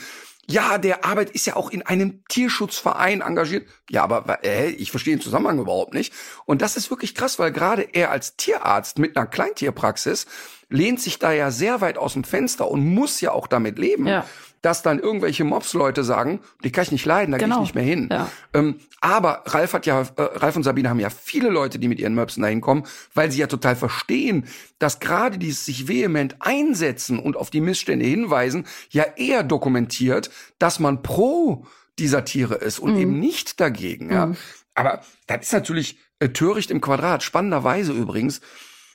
Speaker 2: Ja, der arbeitet, ist ja auch in einem Tierschutzverein engagiert. Ja, aber äh, ich verstehe den Zusammenhang überhaupt nicht. Und das ist wirklich krass, weil gerade er als Tierarzt mit einer Kleintierpraxis lehnt sich da ja sehr weit aus dem Fenster und muss ja auch damit leben. Ja dass dann irgendwelche Mobs-Leute sagen, die kann ich nicht leiden, da genau. gehe ich nicht mehr hin. Ja. Ähm, aber Ralf hat ja, äh, Ralf und Sabine haben ja viele Leute, die mit ihren Möpsen dahin kommen, weil sie ja total verstehen, dass gerade dieses sich vehement einsetzen und auf die Missstände hinweisen, ja eher dokumentiert, dass man pro dieser Tiere ist und mhm. eben nicht dagegen. Ja. Mhm. Aber das ist natürlich äh, töricht im Quadrat. Spannenderweise übrigens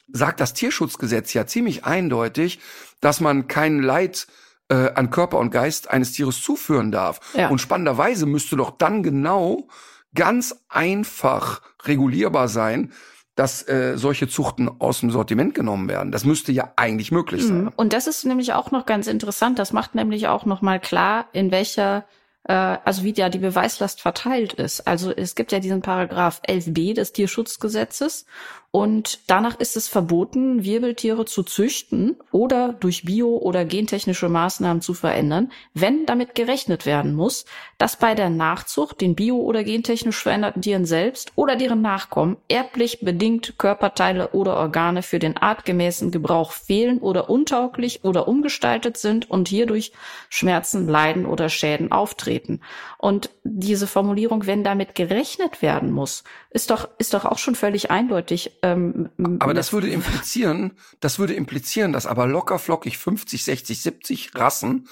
Speaker 2: sagt das Tierschutzgesetz ja ziemlich eindeutig, dass man kein Leid äh, an Körper und Geist eines Tieres zuführen darf. Ja. Und spannenderweise müsste doch dann genau ganz einfach regulierbar sein, dass äh, solche Zuchten aus dem Sortiment genommen werden. Das müsste ja eigentlich möglich sein. Mhm.
Speaker 3: Und das ist nämlich auch noch ganz interessant. Das macht nämlich auch noch mal klar, in welcher äh, also wie ja die Beweislast verteilt ist. Also es gibt ja diesen Paragraph 11b des Tierschutzgesetzes und danach ist es verboten, Wirbeltiere zu züchten oder durch bio- oder gentechnische Maßnahmen zu verändern, wenn damit gerechnet werden muss, dass bei der Nachzucht den bio- oder gentechnisch veränderten Tieren selbst oder deren Nachkommen erblich bedingt Körperteile oder Organe für den artgemäßen Gebrauch fehlen oder untauglich oder umgestaltet sind und hierdurch Schmerzen, Leiden oder Schäden auftreten. Und diese Formulierung, wenn damit gerechnet werden muss, ist doch, ist doch auch schon völlig eindeutig. Ähm,
Speaker 2: aber das würde implizieren, das würde implizieren, dass aber locker flockig 50, 60, 70 Rassen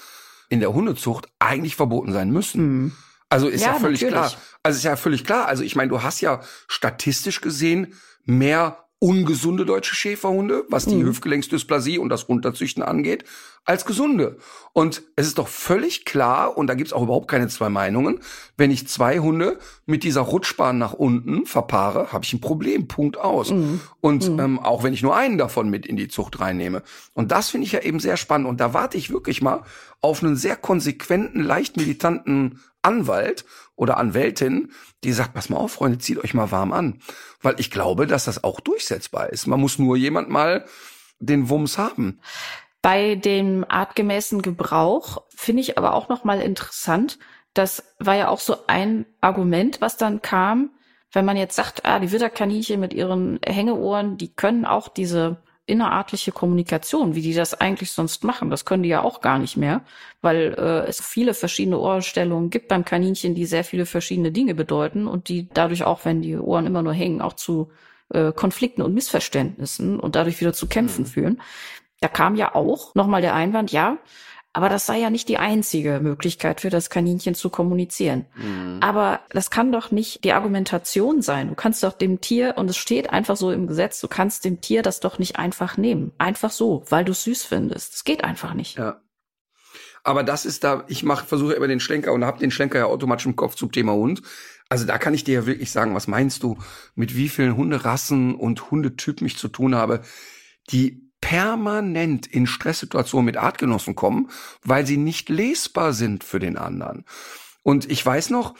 Speaker 2: in der Hundezucht eigentlich verboten sein müssen. Mhm. Also ist ja, ja völlig natürlich. klar. Also ist ja völlig klar. Also ich meine, du hast ja statistisch gesehen mehr ungesunde deutsche Schäferhunde, was die mhm. Hüftgelenksdysplasie und das Runterzüchten angeht, als gesunde. Und es ist doch völlig klar, und da gibt's auch überhaupt keine zwei Meinungen, wenn ich zwei Hunde mit dieser Rutschbahn nach unten verpaare, habe ich ein Problem, Punkt aus. Mhm. Und mhm. Ähm, auch wenn ich nur einen davon mit in die Zucht reinnehme. Und das finde ich ja eben sehr spannend. Und da warte ich wirklich mal auf einen sehr konsequenten, leicht militanten Anwalt oder Anwältin, die sagt, pass mal auf, Freunde, zieht euch mal warm an. Weil ich glaube, dass das auch durchsetzbar ist. Man muss nur jemand mal den Wumms haben.
Speaker 3: Bei dem artgemäßen Gebrauch finde ich aber auch noch mal interessant, das war ja auch so ein Argument, was dann kam, wenn man jetzt sagt, ah, die Witterkaninchen mit ihren Hängeohren, die können auch diese innerartliche Kommunikation, wie die das eigentlich sonst machen. Das können die ja auch gar nicht mehr, weil äh, es viele verschiedene Ohrstellungen gibt beim Kaninchen, die sehr viele verschiedene Dinge bedeuten und die dadurch auch, wenn die Ohren immer nur hängen, auch zu äh, Konflikten und Missverständnissen und dadurch wieder zu Kämpfen mhm. führen. Da kam ja auch nochmal der Einwand, ja, aber das sei ja nicht die einzige Möglichkeit für das Kaninchen zu kommunizieren. Mhm. Aber das kann doch nicht die Argumentation sein. Du kannst doch dem Tier, und es steht einfach so im Gesetz, du kannst dem Tier das doch nicht einfach nehmen. Einfach so, weil du es süß findest. Das geht einfach nicht.
Speaker 2: Ja. Aber das ist da, ich mache, versuche immer den Schlenker und habe den Schlenker ja automatisch im Kopf zum Thema Hund. Also da kann ich dir ja wirklich sagen, was meinst du, mit wie vielen Hunderassen und Hundetypen ich zu tun habe, die permanent in Stresssituationen mit Artgenossen kommen, weil sie nicht lesbar sind für den anderen. Und ich weiß noch,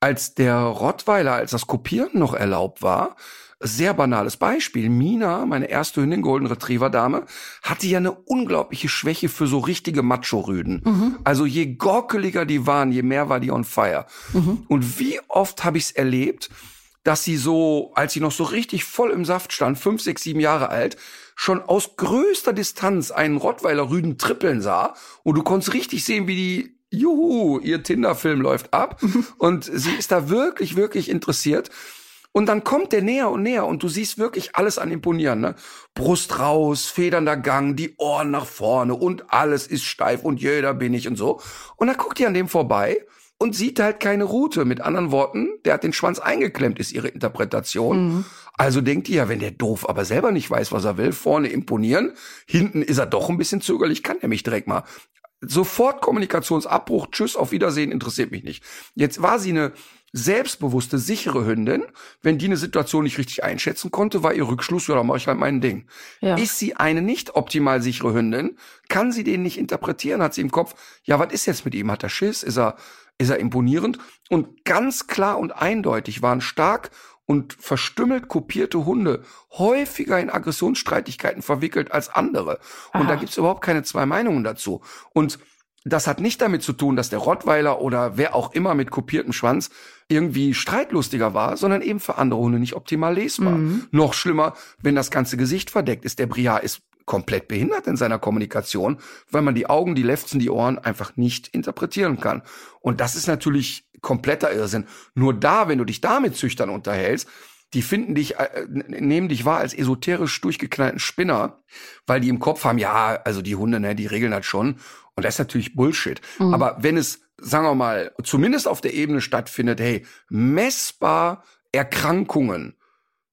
Speaker 2: als der Rottweiler, als das Kopieren noch erlaubt war, sehr banales Beispiel. Mina, meine erste Hündin, Golden Retriever Dame, hatte ja eine unglaubliche Schwäche für so richtige Macho-Rüden. Mhm. Also je gorkeliger die waren, je mehr war die on fire. Mhm. Und wie oft habe ich es erlebt, dass sie so, als sie noch so richtig voll im Saft stand, fünf, sechs, sieben Jahre alt, schon aus größter Distanz einen Rottweiler Rüden trippeln sah und du konntest richtig sehen, wie die Juhu, ihr Tinder-Film läuft ab und sie ist da wirklich, wirklich interessiert. Und dann kommt der näher und näher und du siehst wirklich alles an Imponieren, ne? Brust raus, federnder Gang, die Ohren nach vorne und alles ist steif und jeder bin ich und so. Und dann guckt ihr an dem vorbei und sieht halt keine Route. Mit anderen Worten, der hat den Schwanz eingeklemmt, ist ihre Interpretation. Mhm. Also denkt ihr ja, wenn der doof aber selber nicht weiß, was er will, vorne imponieren, hinten ist er doch ein bisschen zögerlich, kann er mich direkt mal. Sofort Kommunikationsabbruch, tschüss, auf Wiedersehen, interessiert mich nicht. Jetzt war sie eine selbstbewusste, sichere Hündin. Wenn die eine Situation nicht richtig einschätzen konnte, war ihr Rückschluss, ja, dann mache ich halt mein Ding. Ja. Ist sie eine nicht optimal sichere Hündin, kann sie den nicht interpretieren, hat sie im Kopf, ja, was ist jetzt mit ihm? Hat er Schiss? Ist er, ist er imponierend? Und ganz klar und eindeutig waren stark und verstümmelt kopierte Hunde häufiger in Aggressionsstreitigkeiten verwickelt als andere. Und Aha. da gibt's überhaupt keine zwei Meinungen dazu. Und das hat nicht damit zu tun, dass der Rottweiler oder wer auch immer mit kopiertem Schwanz irgendwie streitlustiger war, sondern eben für andere Hunde nicht optimal lesbar.
Speaker 3: Mhm.
Speaker 2: Noch schlimmer, wenn das ganze Gesicht verdeckt ist. Der Briar ist komplett behindert in seiner Kommunikation, weil man die Augen, die Lefzen, die Ohren einfach nicht interpretieren kann. Und das ist natürlich kompletter Irrsinn. Nur da, wenn du dich damit Züchtern unterhältst, die finden dich, äh, nehmen dich wahr als esoterisch durchgeknallten Spinner, weil die im Kopf haben, ja, also die Hunde, ne, die regeln das schon. Und das ist natürlich Bullshit.
Speaker 3: Mhm.
Speaker 2: Aber wenn es, sagen wir mal, zumindest auf der Ebene stattfindet, hey, messbar Erkrankungen,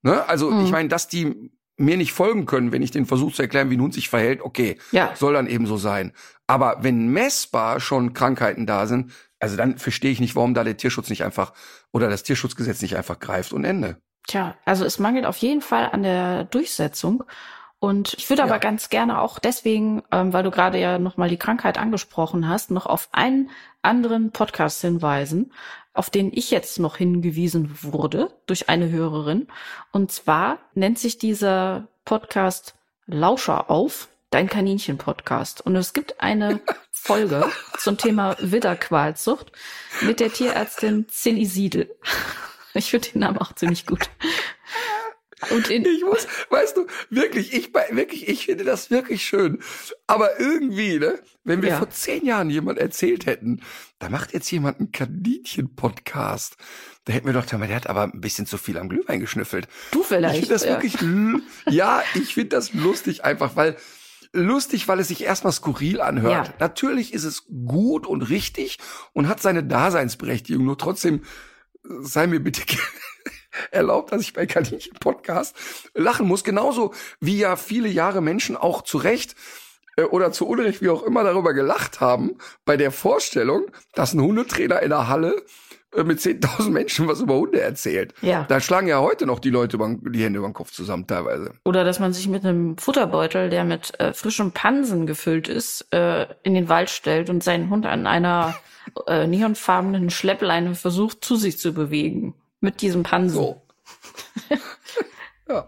Speaker 2: ne, also
Speaker 3: Mhm.
Speaker 2: ich meine, dass die mir nicht folgen können, wenn ich den versuche zu erklären, wie ein Hund sich verhält, okay,
Speaker 3: Ja.
Speaker 2: soll dann eben so sein. Aber wenn messbar schon Krankheiten da sind, also dann verstehe ich nicht, warum da der Tierschutz nicht einfach oder das Tierschutzgesetz nicht einfach greift und Ende.
Speaker 3: Tja, also es mangelt auf jeden Fall an der Durchsetzung. Und ich würde
Speaker 2: Ja.
Speaker 3: aber ganz gerne auch deswegen, ähm, weil du gerade ja nochmal die Krankheit angesprochen hast, noch auf einen anderen Podcast hinweisen, auf den ich jetzt noch hingewiesen wurde durch eine Hörerin. Und zwar nennt sich dieser Podcast Lauscher auf, dein Kaninchen-Podcast. Und es gibt eine Folge zum Thema Widderqualzucht mit der Tierärztin Silly Siedel. Ich finde den Namen auch ziemlich gut. Und
Speaker 2: Ich muss, weißt du, wirklich, ich wirklich, ich finde das wirklich schön. Aber irgendwie, ne, wenn wir
Speaker 3: Ja.
Speaker 2: vor zehn Jahren jemand erzählt hätten, da macht jetzt jemand einen Kaninchen-Podcast, da hätten wir doch gedacht, der hat aber ein bisschen zu viel am Glühwein geschnüffelt.
Speaker 3: du
Speaker 2: Ich
Speaker 3: vielleicht.
Speaker 2: finde das
Speaker 3: ja.
Speaker 2: wirklich, ja, ich finde das lustig einfach, weil, lustig, weil es sich erstmal skurril anhört.
Speaker 3: Ja.
Speaker 2: Natürlich ist es gut und richtig und hat seine Daseinsberechtigung, nur trotzdem äh, sei mir bitte erlaubt, dass ich bei Kaninchen Podcast lachen muss. Genauso wie ja viele Jahre Menschen auch zu Recht äh, oder zu Unrecht, wie auch immer, darüber gelacht haben, bei der Vorstellung, dass ein Hundetrainer in der Halle äh, mit 10.000 Menschen was über Hunde erzählt.
Speaker 3: Ja.
Speaker 2: Da schlagen ja heute noch die Leute die Hände über den Kopf zusammen teilweise.
Speaker 3: Oder dass man sich mit einem Futterbeutel, der mit äh, frischem Pansen gefüllt ist, äh, in den Wald stellt und seinen Hund an einer äh, neonfarbenen Schleppleine versucht, zu sich zu bewegen. Mit diesem Pansen.
Speaker 2: So. ja.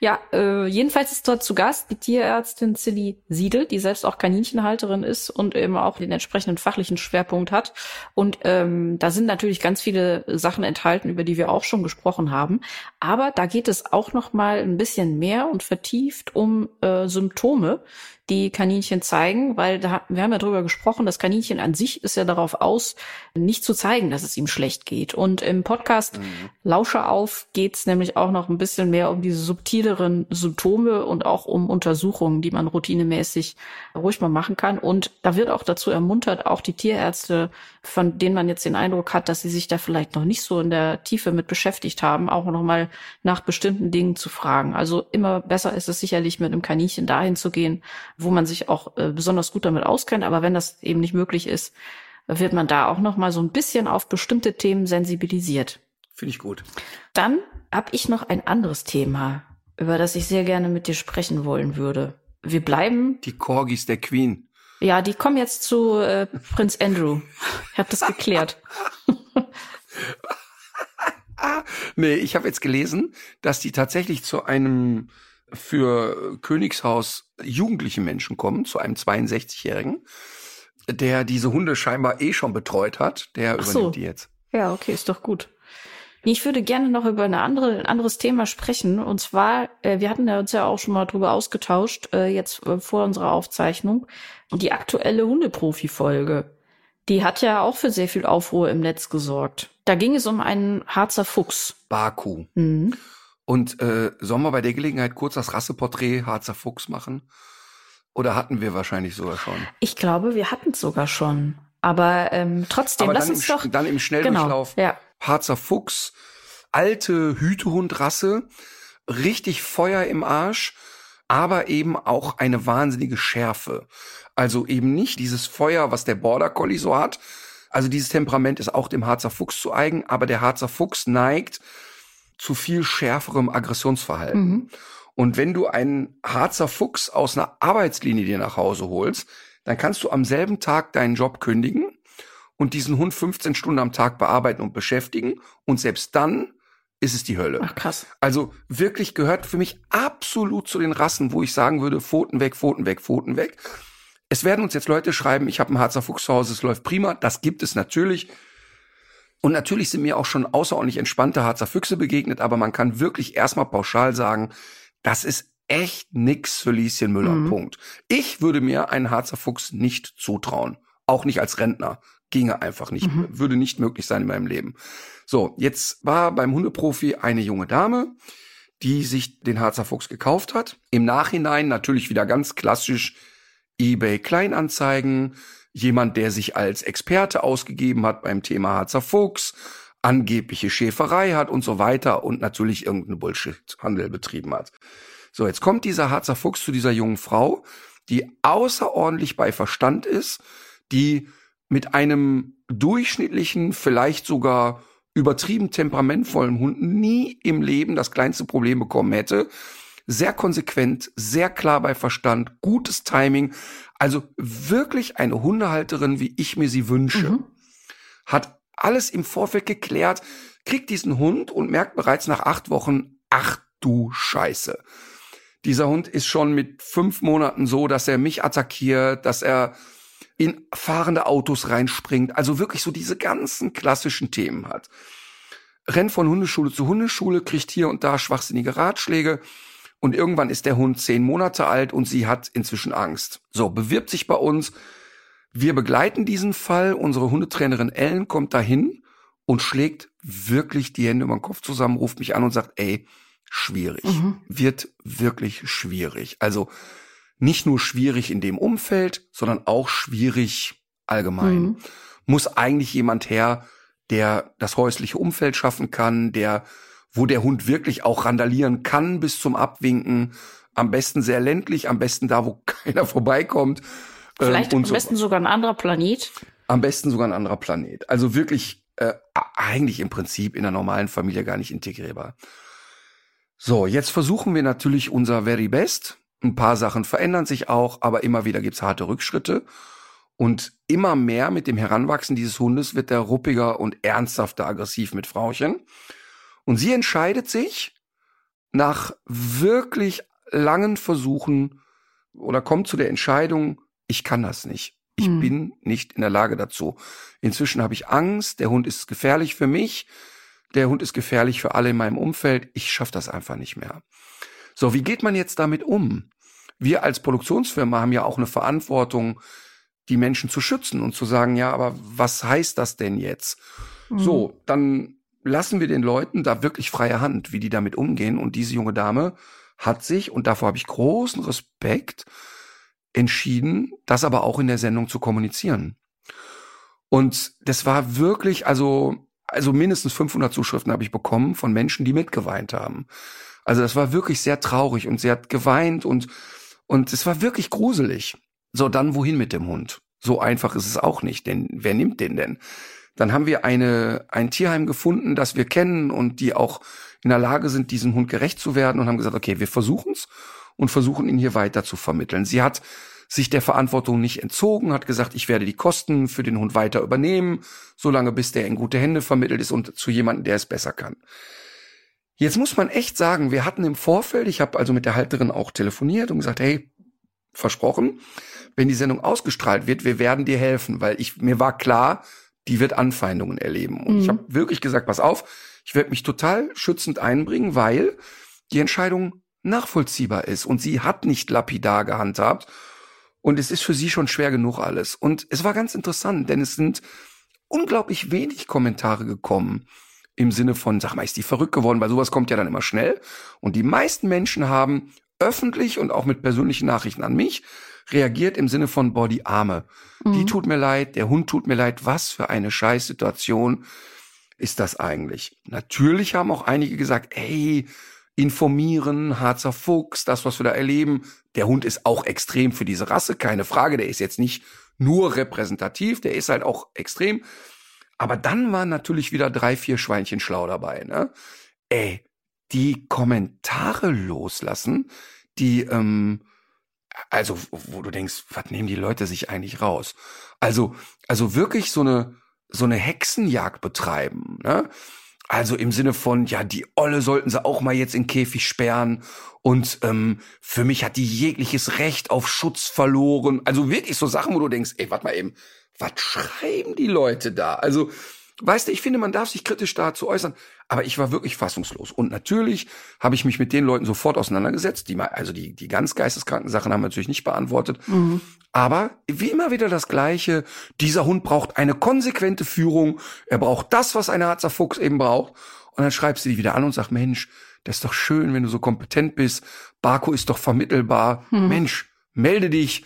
Speaker 3: Ja, äh, jedenfalls ist dort zu Gast die Tierärztin Silly Siedel, die selbst auch Kaninchenhalterin ist und eben auch den entsprechenden fachlichen Schwerpunkt hat. Und ähm, da sind natürlich ganz viele Sachen enthalten, über die wir auch schon gesprochen haben. Aber da geht es auch noch mal ein bisschen mehr und vertieft um äh, Symptome, die Kaninchen zeigen, weil da, wir haben ja drüber gesprochen, das Kaninchen an sich ist ja darauf aus, nicht zu zeigen, dass es ihm schlecht geht. Und im Podcast Lausche auf geht's nämlich auch noch ein bisschen mehr um diese subtileren Symptome und auch um Untersuchungen, die man routinemäßig ruhig mal machen kann. Und da wird auch dazu ermuntert, auch die Tierärzte, von denen man jetzt den Eindruck hat, dass sie sich da vielleicht noch nicht so in der Tiefe mit beschäftigt haben, auch noch mal nach bestimmten Dingen zu fragen. Also immer besser ist es sicherlich mit einem Kaninchen dahin zu gehen, wo man sich auch äh, besonders gut damit auskennt. Aber wenn das eben nicht möglich ist, wird man da auch noch mal so ein bisschen auf bestimmte Themen sensibilisiert.
Speaker 2: Finde ich gut.
Speaker 3: Dann habe ich noch ein anderes Thema, über das ich sehr gerne mit dir sprechen wollen würde. Wir bleiben,
Speaker 2: Die Corgis der Queen.
Speaker 3: Ja, die kommen jetzt zu äh, Prinz Andrew. Ich habe das geklärt.
Speaker 2: Nee, ich habe jetzt gelesen, dass die tatsächlich zu einem für Königshaus jugendlichen Menschen kommen, zu einem 62-Jährigen, der diese Hunde scheinbar eh schon betreut hat. Der
Speaker 3: Ach
Speaker 2: übernimmt
Speaker 3: so.
Speaker 2: die jetzt.
Speaker 3: Ja, okay, ist doch gut. Ich würde gerne noch über eine andere, ein anderes Thema sprechen. Und zwar, äh, wir hatten ja uns ja auch schon mal drüber ausgetauscht, äh, jetzt äh, vor unserer Aufzeichnung. Die aktuelle Hundeprofi-Folge, die hat ja auch für sehr viel Aufruhr im Netz gesorgt. Da ging es um einen Harzer Fuchs.
Speaker 2: Baku.
Speaker 3: Mhm.
Speaker 2: Und äh, sollen wir bei der Gelegenheit kurz das Rasseporträt Harzer Fuchs machen? Oder hatten wir wahrscheinlich sogar schon?
Speaker 3: Ich glaube, wir hatten es sogar schon. Aber ähm, trotzdem,
Speaker 2: Aber
Speaker 3: lass
Speaker 2: dann,
Speaker 3: uns
Speaker 2: im,
Speaker 3: doch.
Speaker 2: Dann im Schnelldurchlauf.
Speaker 3: Genau, ja.
Speaker 2: Harzer Fuchs, alte Hütehundrasse, richtig Feuer im Arsch, aber eben auch eine wahnsinnige Schärfe. Also eben nicht dieses Feuer, was der Border Collie so hat. Also dieses Temperament ist auch dem Harzer Fuchs zu eigen, aber der Harzer Fuchs neigt zu viel schärferem Aggressionsverhalten.
Speaker 3: Mhm.
Speaker 2: Und wenn du einen Harzer Fuchs aus einer Arbeitslinie dir nach Hause holst, dann kannst du am selben Tag deinen Job kündigen und diesen Hund 15 Stunden am Tag bearbeiten und beschäftigen. Und selbst dann ist es die Hölle.
Speaker 3: Ach krass.
Speaker 2: Also wirklich gehört für mich absolut zu den Rassen, wo ich sagen würde, Pfoten weg, Pfoten weg, Pfoten weg. Es werden uns jetzt Leute schreiben, ich habe ein Harzer Fuchs zu Hause, es läuft prima. Das gibt es natürlich. Und natürlich sind mir auch schon außerordentlich entspannte Harzer Füchse begegnet, aber man kann wirklich erstmal pauschal sagen, das ist echt nix für Lieschen Müller. Mhm. Punkt. Ich würde mir einen Harzer Fuchs nicht zutrauen. Auch nicht als Rentner. Ginge einfach nicht, mhm. würde nicht möglich sein in meinem Leben. So, jetzt war beim Hundeprofi eine junge Dame, die sich den Harzer Fuchs gekauft hat. Im Nachhinein natürlich wieder ganz klassisch eBay Kleinanzeigen, jemand, der sich als Experte ausgegeben hat beim Thema Harzer Fuchs, angebliche Schäferei hat und so weiter und natürlich irgendeinen Bullshit-Handel betrieben hat. So, jetzt kommt dieser Harzer Fuchs zu dieser jungen Frau, die außerordentlich bei Verstand ist, die mit einem durchschnittlichen, vielleicht sogar übertrieben temperamentvollen Hund nie im Leben das kleinste Problem bekommen hätte. Sehr konsequent, sehr klar bei Verstand, gutes Timing. Also wirklich eine Hundehalterin, wie ich mir sie wünsche. Mhm. Hat alles im Vorfeld geklärt, kriegt diesen Hund und merkt bereits nach acht Wochen, ach du Scheiße. Dieser Hund ist schon mit fünf Monaten so, dass er mich attackiert, dass er in fahrende Autos reinspringt, also wirklich so diese ganzen klassischen Themen hat. Rennt von Hundeschule zu Hundeschule, kriegt hier und da schwachsinnige Ratschläge und irgendwann ist der Hund zehn Monate alt und sie hat inzwischen Angst. So, bewirbt sich bei uns. Wir begleiten diesen Fall. Unsere Hundetrainerin Ellen kommt dahin und schlägt wirklich die Hände über den Kopf zusammen, ruft mich an und sagt, ey, schwierig. Mhm. Wird wirklich schwierig. Also nicht nur schwierig in dem Umfeld, sondern auch schwierig allgemein. Mhm. Muss eigentlich jemand her, der das häusliche Umfeld schaffen kann, der, wo der Hund wirklich auch randalieren kann bis zum Abwinken. Am besten sehr ländlich, am besten da, wo keiner vorbeikommt.
Speaker 3: Ähm, Vielleicht ähm, am so. besten sogar ein anderer Planet.
Speaker 2: Am besten sogar ein anderer Planet. Also wirklich äh, eigentlich im Prinzip in der normalen Familie gar nicht integrierbar. So, jetzt versuchen wir natürlich unser Very Best. Ein paar Sachen verändern sich auch, aber immer wieder gibt's harte Rückschritte. Und immer mehr mit dem Heranwachsen dieses Hundes wird er ruppiger und ernsthafter aggressiv mit Frauchen. Und sie entscheidet sich nach wirklich langen Versuchen oder kommt zu der Entscheidung, ich kann das nicht. Ich hm. bin nicht in der Lage dazu. Inzwischen habe ich Angst, der Hund ist gefährlich für mich, der Hund ist gefährlich für alle in meinem Umfeld, ich schaffe das einfach nicht mehr. So, wie geht man jetzt damit um? Wir als Produktionsfirma haben ja auch eine Verantwortung, die Menschen zu schützen und zu sagen, ja, aber was heißt das denn jetzt? Mhm. So, dann lassen wir den Leuten da wirklich freie Hand, wie die damit umgehen. Und diese junge Dame hat sich, und davor habe ich großen Respekt, entschieden, das aber auch in der Sendung zu kommunizieren. Und das war wirklich, also, also mindestens 500 Zuschriften habe ich bekommen von Menschen, die mitgeweint haben. Also das war wirklich sehr traurig und sie hat geweint und, und es war wirklich gruselig. So, dann wohin mit dem Hund? So einfach ist es auch nicht, denn wer nimmt den denn? Dann haben wir eine, ein Tierheim gefunden, das wir kennen und die auch in der Lage sind, diesem Hund gerecht zu werden und haben gesagt, okay, wir versuchen's und versuchen ihn hier weiter zu vermitteln. Sie hat sich der Verantwortung nicht entzogen, hat gesagt, ich werde die Kosten für den Hund weiter übernehmen, solange bis der in gute Hände vermittelt ist und zu jemandem, der es besser kann. Jetzt muss man echt sagen, wir hatten im Vorfeld, ich habe also mit der Halterin auch telefoniert und gesagt, hey, versprochen, wenn die Sendung ausgestrahlt wird, wir werden dir helfen, weil ich mir war klar, die wird Anfeindungen erleben. Und mhm. ich habe wirklich gesagt, pass auf, ich werde mich total schützend einbringen, weil die Entscheidung nachvollziehbar ist und sie hat nicht lapidar gehandhabt und es ist für sie schon schwer genug alles. Und es war ganz interessant, denn es sind unglaublich wenig Kommentare gekommen im Sinne von, sag mal, ist die verrückt geworden, weil sowas kommt ja dann immer schnell. Und die meisten Menschen haben öffentlich und auch mit persönlichen Nachrichten an mich reagiert im Sinne von, boah, die Arme, mhm. die tut mir leid, der Hund tut mir leid, was für eine Scheißsituation ist das eigentlich? Natürlich haben auch einige gesagt, ey, informieren, Harzer Fuchs, das, was wir da erleben. Der Hund ist auch extrem für diese Rasse, keine Frage. Der ist jetzt nicht nur repräsentativ, der ist halt auch extrem. Aber dann waren natürlich wieder drei, vier Schweinchen schlau dabei, ne? Ey, die Kommentare loslassen, die, ähm, also, wo du denkst, was nehmen die Leute sich eigentlich raus? Also, also wirklich so eine, so eine Hexenjagd betreiben, ne? Also im Sinne von, ja, die Olle sollten sie auch mal jetzt in Käfig sperren. Und ähm, für mich hat die jegliches Recht auf Schutz verloren. Also wirklich so Sachen, wo du denkst, ey, warte mal eben, was schreiben die Leute da? Also, weißt du, ich finde, man darf sich kritisch dazu äußern. Aber ich war wirklich fassungslos. Und natürlich habe ich mich mit den Leuten sofort auseinandergesetzt. Die mal, also die, die ganz geisteskranken Sachen haben wir natürlich nicht beantwortet. Mhm. Aber wie immer wieder das Gleiche. Dieser Hund braucht eine konsequente Führung. Er braucht das, was ein Harzer Fuchs eben braucht. Und dann schreibst du die wieder an und sagst, Mensch, das ist doch schön, wenn du so kompetent bist. Barco ist doch vermittelbar. Mhm. Mensch, melde dich.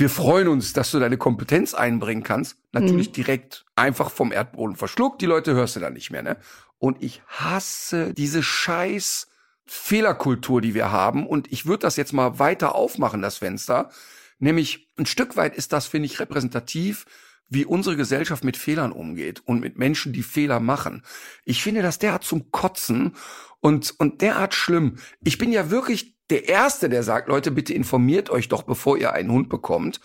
Speaker 2: Wir freuen uns, dass du deine Kompetenz einbringen kannst. Natürlich mhm. direkt einfach vom Erdboden verschluckt. Die Leute hörst du dann nicht mehr, ne? Und ich hasse diese scheiß Fehlerkultur, die wir haben. Und ich würde das jetzt mal weiter aufmachen, das Fenster. Nämlich ein Stück weit ist das, finde ich, repräsentativ, wie unsere Gesellschaft mit Fehlern umgeht und mit Menschen, die Fehler machen. Ich finde das derart zum Kotzen und, und derart schlimm. Ich bin ja wirklich der Erste, der sagt, Leute, bitte informiert euch doch, bevor ihr einen Hund bekommt.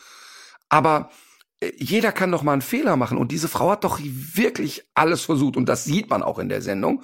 Speaker 2: Aber äh, jeder kann doch mal einen Fehler machen. Und diese Frau hat doch wirklich alles versucht. Und das sieht man auch in der Sendung.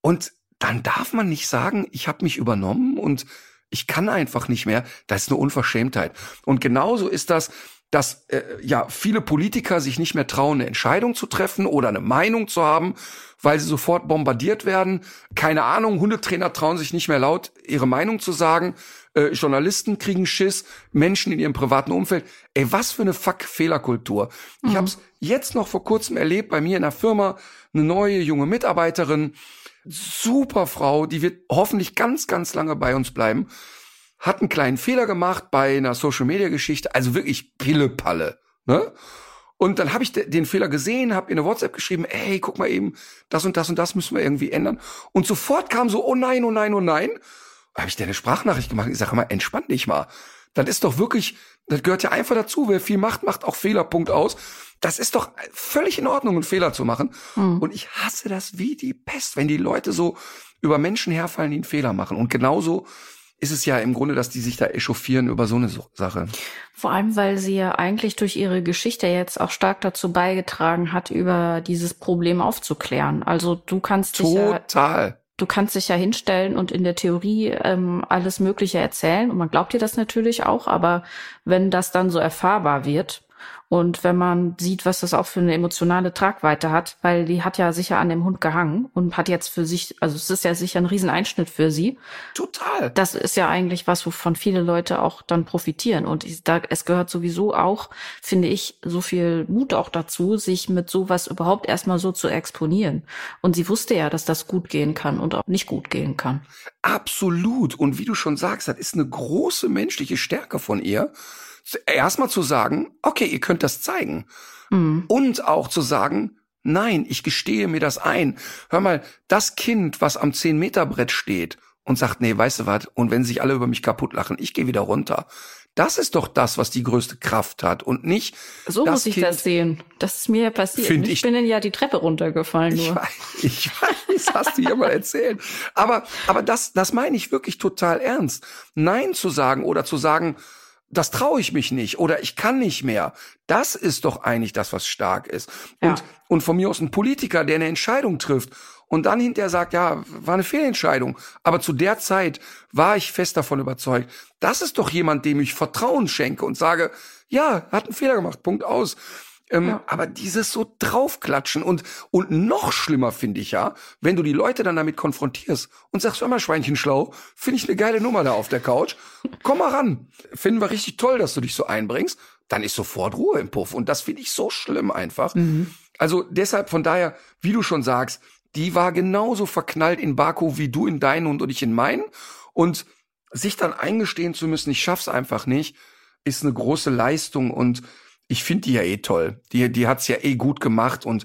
Speaker 2: Und dann darf man nicht sagen, ich habe mich übernommen und ich kann einfach nicht mehr. Das ist eine Unverschämtheit. Und genauso ist das, dass äh, ja viele Politiker sich nicht mehr trauen, eine Entscheidung zu treffen oder eine Meinung zu haben, weil sie sofort bombardiert werden. Keine Ahnung, Hundetrainer trauen sich nicht mehr laut ihre Meinung zu sagen äh, Journalisten kriegen Schiss, Menschen in ihrem privaten Umfeld. Ey, was für eine Fuck-Fehlerkultur. Mhm. Ich habe es jetzt noch vor kurzem erlebt bei mir in der Firma, eine neue junge Mitarbeiterin, super Frau, die wird hoffentlich ganz, ganz lange bei uns bleiben, hat einen kleinen Fehler gemacht bei einer Social-Media-Geschichte, also wirklich Pille-Palle. Ne? Und dann habe ich den Fehler gesehen, habe in eine WhatsApp geschrieben, ey, guck mal eben, das und das und das müssen wir irgendwie ändern. Und sofort kam so, oh nein, oh nein, oh nein habe ich dir eine Sprachnachricht gemacht. Ich sage mal, entspann dich mal. Das ist doch wirklich, das gehört ja einfach dazu. Wer viel macht, macht auch Fehler. Punkt aus. Das ist doch völlig in Ordnung, einen Fehler zu machen. Mhm. Und ich hasse das wie die Pest, wenn die Leute so über Menschen herfallen, die einen Fehler machen. Und genauso ist es ja im Grunde, dass die sich da echauffieren über so eine Sache.
Speaker 3: Vor allem, weil sie ja eigentlich durch ihre Geschichte jetzt auch stark dazu beigetragen hat, über dieses Problem aufzuklären. Also du kannst
Speaker 2: dich Total.
Speaker 3: Ja du kannst dich ja hinstellen und in der Theorie ähm, alles Mögliche erzählen und man glaubt dir das natürlich auch, aber wenn das dann so erfahrbar wird, und wenn man sieht, was das auch für eine emotionale Tragweite hat, weil die hat ja sicher an dem Hund gehangen und hat jetzt für sich, also es ist ja sicher ein Rieseneinschnitt für sie.
Speaker 2: Total.
Speaker 3: Das ist ja eigentlich was, wovon viele Leute auch dann profitieren. Und ich, da, es gehört sowieso auch, finde ich, so viel Mut auch dazu, sich mit sowas überhaupt erstmal so zu exponieren. Und sie wusste ja, dass das gut gehen kann und auch nicht gut gehen kann.
Speaker 2: Absolut. Und wie du schon sagst, das ist eine große menschliche Stärke von ihr erstmal zu sagen, okay, ihr könnt das zeigen. Mhm. Und auch zu sagen, nein, ich gestehe mir das ein. Hör mal, das Kind, was am 10-Meter-Brett steht und sagt, nee, weißt du was, und wenn sich alle über mich kaputt lachen, ich gehe wieder runter. Das ist doch das, was die größte Kraft hat und nicht.
Speaker 3: So muss ich kind, das sehen. Das ist mir passiert. Ich, ich bin ja die Treppe runtergefallen. Nur.
Speaker 2: Ich weiß, ich weiß, hast du ja mal erzählt. Aber, aber das, das meine ich wirklich total ernst. Nein zu sagen oder zu sagen, das traue ich mich nicht oder ich kann nicht mehr. Das ist doch eigentlich das, was stark ist. Ja. Und, und von mir aus ein Politiker, der eine Entscheidung trifft und dann hinterher sagt, ja, war eine Fehlentscheidung. Aber zu der Zeit war ich fest davon überzeugt. Das ist doch jemand, dem ich Vertrauen schenke und sage, ja, hat einen Fehler gemacht, Punkt aus. Ähm, ja. Aber dieses so draufklatschen und, und noch schlimmer finde ich ja, wenn du die Leute dann damit konfrontierst und sagst, hör mal, Schweinchen schlau, finde ich eine geile Nummer da auf der Couch. Komm mal ran. Finden wir richtig toll, dass du dich so einbringst. Dann ist sofort Ruhe im Puff. Und das finde ich so schlimm einfach. Mhm. Also deshalb von daher, wie du schon sagst, die war genauso verknallt in Baku wie du in deinen und ich in meinen. Und sich dann eingestehen zu müssen, ich schaff's einfach nicht, ist eine große Leistung und ich finde die ja eh toll. Die, die hat's ja eh gut gemacht und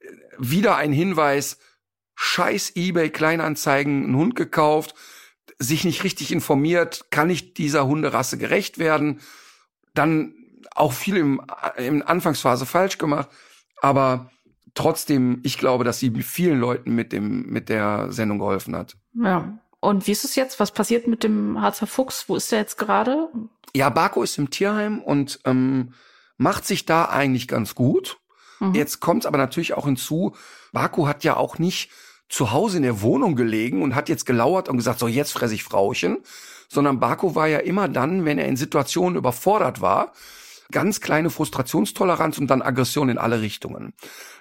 Speaker 2: äh, wieder ein Hinweis, scheiß eBay Kleinanzeigen, einen Hund gekauft, sich nicht richtig informiert, kann ich dieser Hunderasse gerecht werden, dann auch viel im, im Anfangsphase falsch gemacht, aber trotzdem, ich glaube, dass sie vielen Leuten mit dem, mit der Sendung geholfen hat.
Speaker 3: Ja. Und wie ist es jetzt? Was passiert mit dem Harzer Fuchs? Wo ist der jetzt gerade?
Speaker 2: Ja, Barco ist im Tierheim und ähm, macht sich da eigentlich ganz gut. Mhm. Jetzt kommt es aber natürlich auch hinzu, Baku hat ja auch nicht zu Hause in der Wohnung gelegen und hat jetzt gelauert und gesagt, so jetzt fress ich Frauchen, sondern Baku war ja immer dann, wenn er in Situationen überfordert war, ganz kleine Frustrationstoleranz und dann Aggression in alle Richtungen.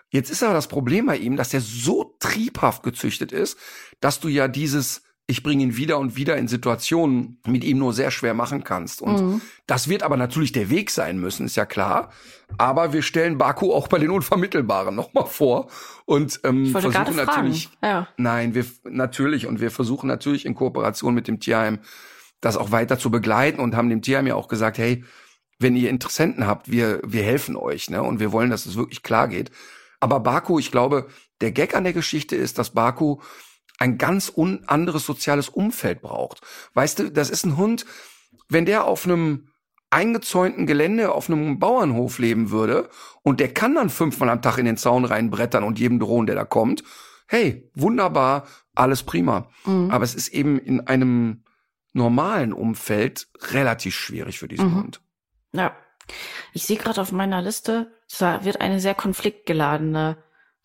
Speaker 2: Jetzt ist aber das Problem bei ihm, dass er so triebhaft gezüchtet ist, dass du ja dieses ich bringe ihn wieder und wieder in Situationen mit ihm nur sehr schwer machen kannst. Und mhm. das wird aber natürlich der Weg sein müssen, ist ja klar. Aber wir stellen Baku auch bei den Unvermittelbaren nochmal vor und ähm, versuchen natürlich. Ja. Nein, wir natürlich und wir versuchen natürlich in Kooperation mit dem Tierheim das auch weiter zu begleiten und haben dem Tierheim ja auch gesagt, hey, wenn ihr Interessenten habt, wir wir helfen euch, ne? Und wir wollen, dass es wirklich klar geht. Aber Baku, ich glaube, der Gag an der Geschichte ist, dass Baku ein ganz un anderes soziales Umfeld braucht. Weißt du, das ist ein Hund, wenn der auf einem eingezäunten Gelände auf einem Bauernhof leben würde und der kann dann fünfmal am Tag in den Zaun reinbrettern und jedem drohen, der da kommt. Hey, wunderbar, alles prima. Mhm. Aber es ist eben in einem normalen Umfeld relativ schwierig für diesen mhm. Hund.
Speaker 3: Ja. Ich sehe gerade auf meiner Liste, da wird eine sehr konfliktgeladene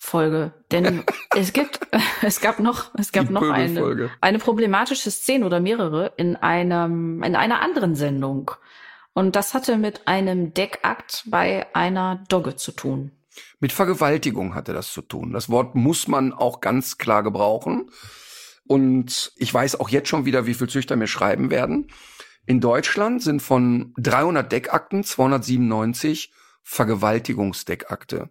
Speaker 3: Folge, denn es gibt, es gab noch, es gab Die noch eine, eine problematische Szene oder mehrere in einem, in einer anderen Sendung. Und das hatte mit einem Deckakt bei einer Dogge zu tun.
Speaker 2: Mit Vergewaltigung hatte das zu tun. Das Wort muss man auch ganz klar gebrauchen. Und ich weiß auch jetzt schon wieder, wie viel Züchter mir schreiben werden. In Deutschland sind von 300 Deckakten 297 Vergewaltigungsdeckakte.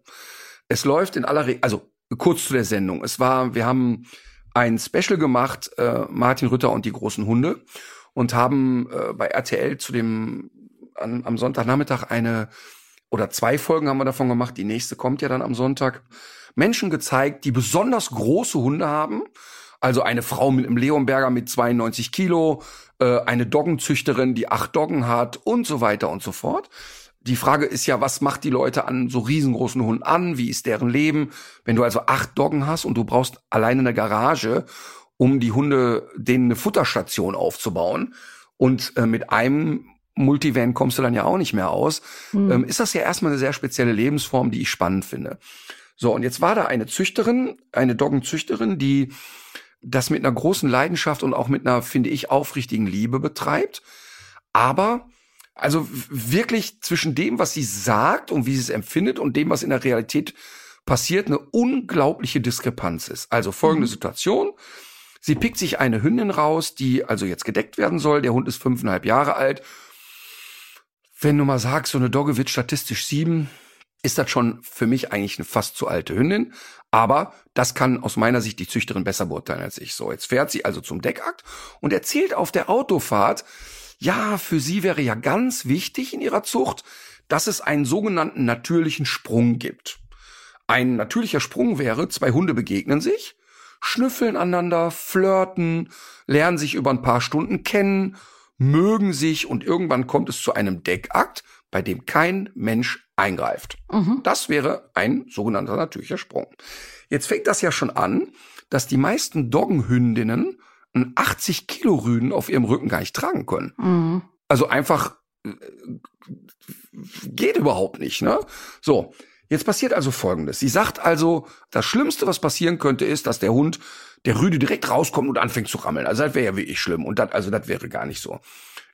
Speaker 2: Es läuft in aller Regel, also kurz zu der Sendung. Es war, wir haben ein Special gemacht, äh, Martin Rütter und die großen Hunde und haben äh, bei RTL zu dem an, am Sonntagnachmittag eine oder zwei Folgen haben wir davon gemacht. Die nächste kommt ja dann am Sonntag. Menschen gezeigt, die besonders große Hunde haben. Also eine Frau mit einem Leonberger mit 92 Kilo, äh, eine Doggenzüchterin, die acht Doggen hat und so weiter und so fort die Frage ist ja, was macht die Leute an so riesengroßen Hunden an? Wie ist deren Leben? Wenn du also acht Doggen hast und du brauchst alleine eine Garage, um die Hunde denen eine Futterstation aufzubauen und äh, mit einem Multivan kommst du dann ja auch nicht mehr aus, mhm. ähm, ist das ja erstmal eine sehr spezielle Lebensform, die ich spannend finde. So, und jetzt war da eine Züchterin, eine Doggenzüchterin, die das mit einer großen Leidenschaft und auch mit einer, finde ich, aufrichtigen Liebe betreibt. Aber also wirklich zwischen dem, was sie sagt und wie sie es empfindet und dem, was in der Realität passiert, eine unglaubliche Diskrepanz ist. Also folgende mhm. Situation. Sie pickt sich eine Hündin raus, die also jetzt gedeckt werden soll. Der Hund ist fünfeinhalb Jahre alt. Wenn du mal sagst, so eine Dogge wird statistisch sieben, ist das schon für mich eigentlich eine fast zu alte Hündin. Aber das kann aus meiner Sicht die Züchterin besser beurteilen als ich. So, jetzt fährt sie also zum Deckakt und erzählt auf der Autofahrt, ja, für sie wäre ja ganz wichtig in ihrer Zucht, dass es einen sogenannten natürlichen Sprung gibt. Ein natürlicher Sprung wäre, zwei Hunde begegnen sich, schnüffeln aneinander, flirten, lernen sich über ein paar Stunden kennen, mögen sich und irgendwann kommt es zu einem Deckakt, bei dem kein Mensch eingreift. Mhm. Das wäre ein sogenannter natürlicher Sprung. Jetzt fängt das ja schon an, dass die meisten Doggenhündinnen einen 80 Kilo Rüden auf ihrem Rücken gar nicht tragen können. Mhm. Also einfach äh, geht überhaupt nicht, ne? So. Jetzt passiert also Folgendes. Sie sagt also, das Schlimmste, was passieren könnte, ist, dass der Hund, der Rüde direkt rauskommt und anfängt zu rammeln. Also das wäre ja wirklich schlimm. Und das, also das wäre gar nicht so.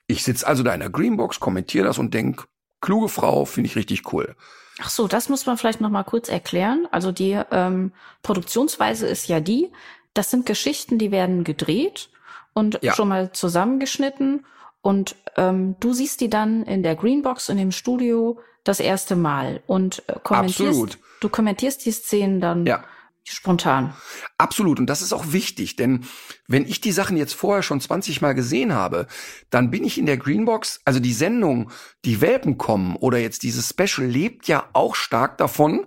Speaker 2: Ich sitz also da in der Greenbox, kommentiere das und denk, kluge Frau, finde ich richtig cool.
Speaker 3: Ach so, das muss man vielleicht noch mal kurz erklären. Also die ähm, Produktionsweise ist ja die, das sind Geschichten, die werden gedreht und ja. schon mal zusammengeschnitten. Und ähm, du siehst die dann in der Greenbox in dem Studio das erste Mal und äh, kommentierst. Absolut. Du kommentierst die Szenen dann. Ja. Spontan.
Speaker 2: Absolut. Und das ist auch wichtig, denn wenn ich die Sachen jetzt vorher schon 20 Mal gesehen habe, dann bin ich in der Greenbox, also die Sendung, die Welpen kommen oder jetzt dieses Special lebt ja auch stark davon,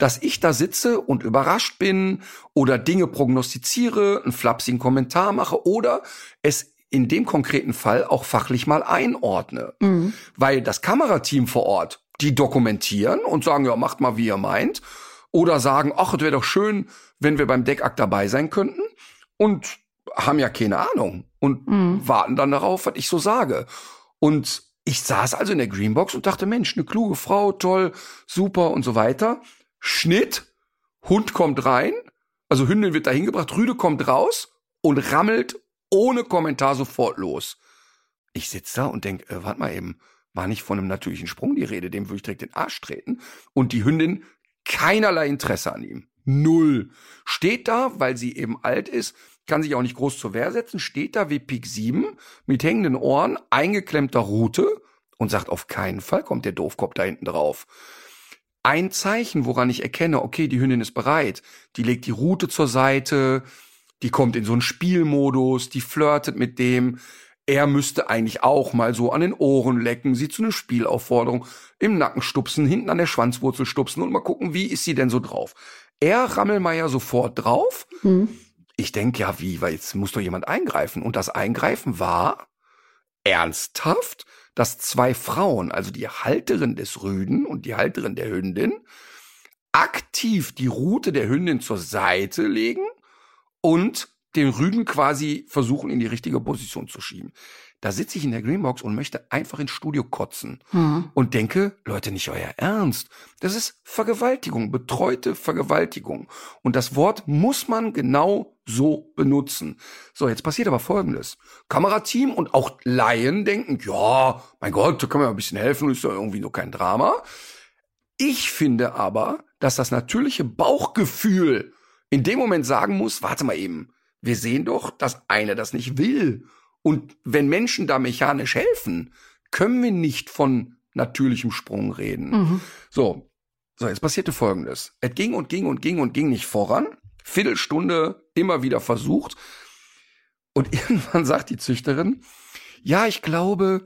Speaker 2: dass ich da sitze und überrascht bin oder Dinge prognostiziere, einen flapsigen Kommentar mache oder es in dem konkreten Fall auch fachlich mal einordne. Mhm. Weil das Kamerateam vor Ort, die dokumentieren und sagen, ja, macht mal, wie ihr meint. Oder sagen, ach, es wäre doch schön, wenn wir beim Deckakt dabei sein könnten. Und haben ja keine Ahnung und mhm. warten dann darauf, was ich so sage. Und ich saß also in der Greenbox und dachte, Mensch, eine kluge Frau, toll, super und so weiter Schnitt, Hund kommt rein, also Hündin wird da hingebracht, Rüde kommt raus und rammelt ohne Kommentar sofort los. Ich sitze da und denk, äh, warte mal eben, war nicht von einem natürlichen Sprung die Rede, dem würde ich direkt den Arsch treten. Und die Hündin keinerlei Interesse an ihm. Null. Steht da, weil sie eben alt ist, kann sich auch nicht groß zur Wehr setzen, steht da wie Pik 7 mit hängenden Ohren, eingeklemmter Rute und sagt, auf keinen Fall kommt der Doofkopf da hinten drauf. Ein Zeichen, woran ich erkenne, okay, die Hündin ist bereit. Die legt die Rute zur Seite, die kommt in so einen Spielmodus, die flirtet mit dem. Er müsste eigentlich auch mal so an den Ohren lecken, sie zu einer Spielaufforderung im Nacken stupsen, hinten an der Schwanzwurzel stupsen und mal gucken, wie ist sie denn so drauf. Er Rammelmeier sofort drauf. Hm. Ich denke ja, wie, weil jetzt muss doch jemand eingreifen. Und das Eingreifen war ernsthaft, dass zwei Frauen, also die Halterin des Rüden und die Halterin der Hündin, aktiv die Rute der Hündin zur Seite legen und den Rüden quasi versuchen, in die richtige Position zu schieben. Da sitze ich in der Greenbox und möchte einfach ins Studio kotzen hm. und denke, Leute, nicht euer Ernst. Das ist Vergewaltigung, betreute Vergewaltigung. Und das Wort muss man genau so benutzen. So, jetzt passiert aber Folgendes. Kamerateam und auch Laien denken, ja, mein Gott, da kann man ja ein bisschen helfen, ist ja irgendwie nur kein Drama. Ich finde aber, dass das natürliche Bauchgefühl in dem Moment sagen muss, warte mal eben, wir sehen doch, dass einer das nicht will. Und wenn Menschen da mechanisch helfen, können wir nicht von natürlichem Sprung reden. Mhm. So, so, jetzt passierte Folgendes. Es ging und ging und ging und ging nicht voran. Viertelstunde immer wieder versucht. Und irgendwann sagt die Züchterin, ja, ich glaube,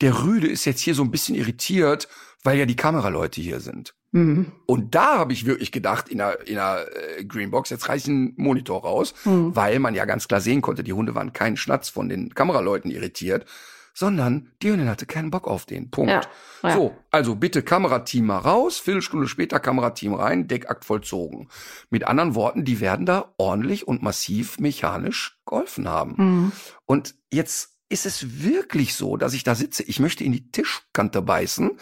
Speaker 2: der Rüde ist jetzt hier so ein bisschen irritiert, weil ja die Kameraleute hier sind. Mhm. Und da habe ich wirklich gedacht, in der, in der äh, Greenbox, jetzt reiß ich einen Monitor raus, mhm. weil man ja ganz klar sehen konnte, die Hunde waren keinen Schnatz von den Kameraleuten irritiert, sondern die Hündin hatte keinen Bock auf den. Punkt. Ja, ja. So, also bitte Kamerateam mal raus, Viertelstunde später Kamerateam rein, Deckakt vollzogen. Mit anderen Worten, die werden da ordentlich und massiv mechanisch geholfen haben. Mhm. Und jetzt ist es wirklich so, dass ich da sitze, ich möchte in die Tischkante beißen,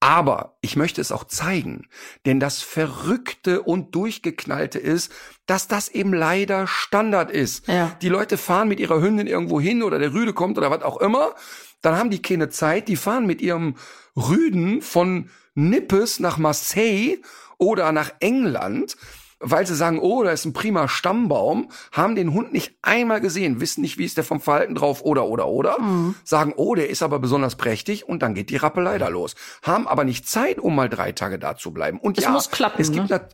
Speaker 2: aber ich möchte es auch zeigen, denn das Verrückte und Durchgeknallte ist, dass das eben leider Standard ist. Ja. Die Leute fahren mit ihrer Hündin irgendwo hin oder der Rüde kommt oder was auch immer, dann haben die keine Zeit, die fahren mit ihrem Rüden von Nippes nach Marseille oder nach England weil sie sagen, oh, da ist ein prima Stammbaum, haben den Hund nicht einmal gesehen, wissen nicht, wie ist der vom Verhalten drauf oder oder oder, mhm. sagen, oh, der ist aber besonders prächtig und dann geht die Rappelei da los. Haben aber nicht Zeit, um mal drei Tage da zu bleiben. Und
Speaker 3: es
Speaker 2: ja,
Speaker 3: muss klappen.
Speaker 2: Es gibt
Speaker 3: ne?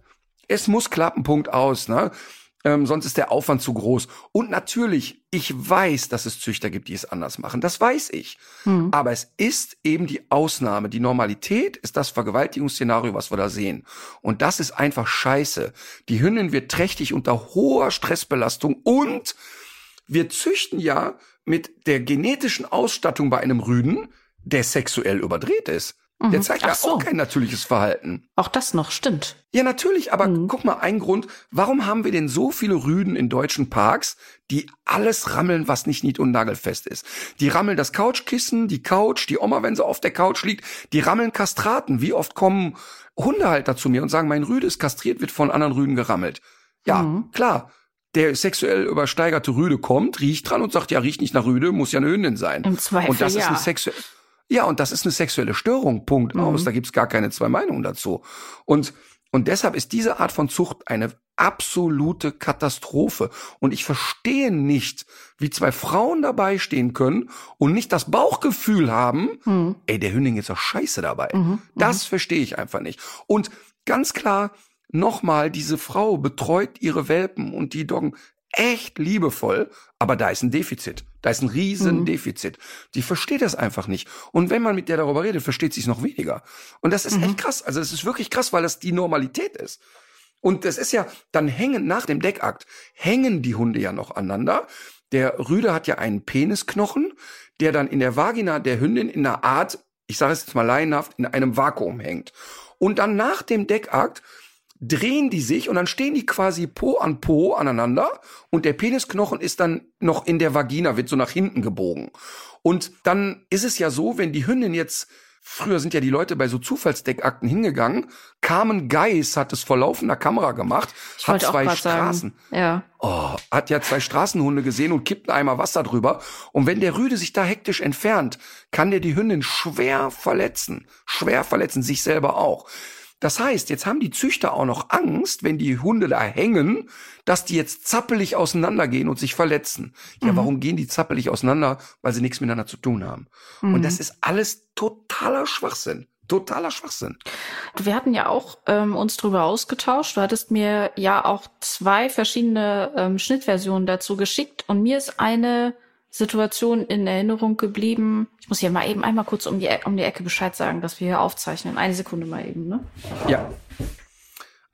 Speaker 2: es muss klappen, Punkt aus. Ne? Ähm, sonst ist der Aufwand zu groß. Und natürlich, ich weiß, dass es Züchter gibt, die es anders machen. Das weiß ich. Hm. Aber es ist eben die Ausnahme. Die Normalität ist das Vergewaltigungsszenario, was wir da sehen. Und das ist einfach scheiße. Die Hündin wird trächtig unter hoher Stressbelastung und wir züchten ja mit der genetischen Ausstattung bei einem Rüden, der sexuell überdreht ist. Der mhm. zeigt ja so. auch kein natürliches Verhalten.
Speaker 3: Auch das noch, stimmt.
Speaker 2: Ja, natürlich, aber mhm. guck mal, ein Grund, warum haben wir denn so viele Rüden in deutschen Parks, die alles rammeln, was nicht nied- und nagelfest ist? Die rammeln das Couchkissen, die Couch, die Oma, wenn sie auf der Couch liegt, die rammeln Kastraten. Wie oft kommen Hundehalter zu mir und sagen, mein Rüde ist kastriert, wird von anderen Rüden gerammelt. Ja, mhm. klar der sexuell übersteigerte Rüde kommt, riecht dran und sagt, ja, riecht nicht nach Rüde, muss ja eine Hündin sein.
Speaker 3: Im Zweifel,
Speaker 2: und das
Speaker 3: ja.
Speaker 2: ist eine sexuelle ja, und das ist eine sexuelle Störung, Punkt mhm. aus. Da gibt's gar keine zwei Meinungen dazu. Und, und deshalb ist diese Art von Zucht eine absolute Katastrophe. Und ich verstehe nicht, wie zwei Frauen dabei stehen können und nicht das Bauchgefühl haben, mhm. ey, der Hündin ist doch scheiße dabei. Mhm. mhm. Das verstehe ich einfach nicht. Und ganz klar, nochmal, diese Frau betreut ihre Welpen und die Doggen echt liebevoll, aber da ist ein Defizit. Da ist ein riesen mhm. Die versteht das einfach nicht. Und wenn man mit der darüber redet, versteht sie es noch weniger. Und das ist mhm. echt krass. Also es ist wirklich krass, weil das die Normalität ist. Und das ist ja, dann hängen nach dem Deckakt, hängen die Hunde ja noch aneinander. Der Rüde hat ja einen Penisknochen, der dann in der Vagina der Hündin in einer Art, ich sage es jetzt mal laienhaft, in einem Vakuum hängt. Und dann nach dem Deckakt drehen die sich und dann stehen die quasi Po an Po aneinander und der Penisknochen ist dann noch in der Vagina, wird so nach hinten gebogen. Und dann ist es ja so, wenn die Hündin jetzt Früher sind ja die Leute bei so Zufallsdeckakten hingegangen. Carmen Geis hat es vor laufender Kamera gemacht,
Speaker 3: Ich
Speaker 2: hat zwei Straßen.
Speaker 3: Ja.
Speaker 2: Oh, hat ja zwei Straßenhunde gesehen und kippt einen Eimer Wasser drüber. Und wenn der Rüde sich da hektisch entfernt, kann der die Hündin schwer verletzen. Schwer verletzen, sich selber auch. Das heißt, jetzt haben die Züchter auch noch Angst, wenn die Hunde da hängen, dass die jetzt zappelig auseinandergehen und sich verletzen. Ja, warum gehen die zappelig auseinander? Weil sie nichts miteinander zu tun haben. Und das ist alles totaler Schwachsinn. Totaler Schwachsinn.
Speaker 3: Wir hatten ja auch ähm, uns drüber ausgetauscht. Du hattest mir ja auch zwei verschiedene ähm, Schnittversionen dazu geschickt und mir ist eine Situation in Erinnerung geblieben. Ich muss hier mal eben einmal kurz um die, E- um die Ecke Bescheid sagen, dass wir hier aufzeichnen. Eine Sekunde mal eben, ne?
Speaker 2: Ja.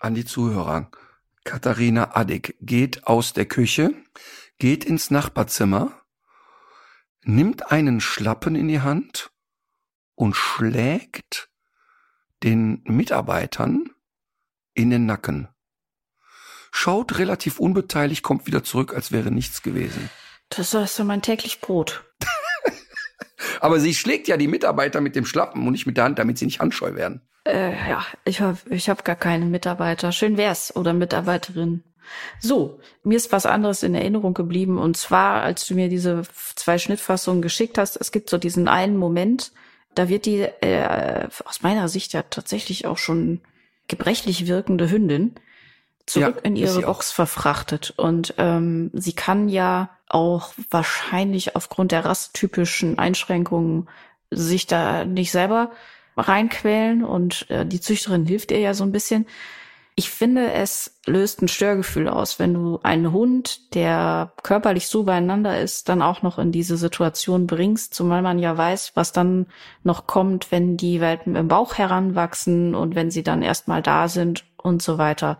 Speaker 2: An die Zuhörer. Katharina Addig geht aus der Küche, geht ins Nachbarzimmer, nimmt einen Schlappen in die Hand und schlägt den Mitarbeitern in den Nacken. Schaut relativ unbeteiligt, kommt wieder zurück, als wäre nichts gewesen.
Speaker 3: Das ist so mein täglich Brot.
Speaker 2: Aber sie schlägt ja die Mitarbeiter mit dem Schlappen und nicht mit der Hand, damit sie nicht handscheu werden.
Speaker 3: Äh, ja, ich habe ich hab gar keine Mitarbeiter. Schön wär's oder Mitarbeiterin. So, mir ist was anderes in Erinnerung geblieben und zwar, als du mir diese zwei Schnittfassungen geschickt hast, es gibt so diesen einen Moment, da wird die äh, aus meiner Sicht ja tatsächlich auch schon gebrechlich wirkende Hündin zurück
Speaker 2: Ja,
Speaker 3: in ihre. Box verfrachtet und ähm, sie kann ja auch wahrscheinlich aufgrund der rasstypischen Einschränkungen sich da nicht selber reinquälen und äh, die Züchterin hilft ihr ja so ein bisschen. Ich finde, es löst ein Störgefühl aus, wenn du einen Hund, der körperlich so beieinander ist, dann auch noch in diese Situation bringst, zumal man ja weiß, was dann noch kommt, wenn die Welpen im Bauch heranwachsen und wenn sie dann erstmal da sind und so weiter.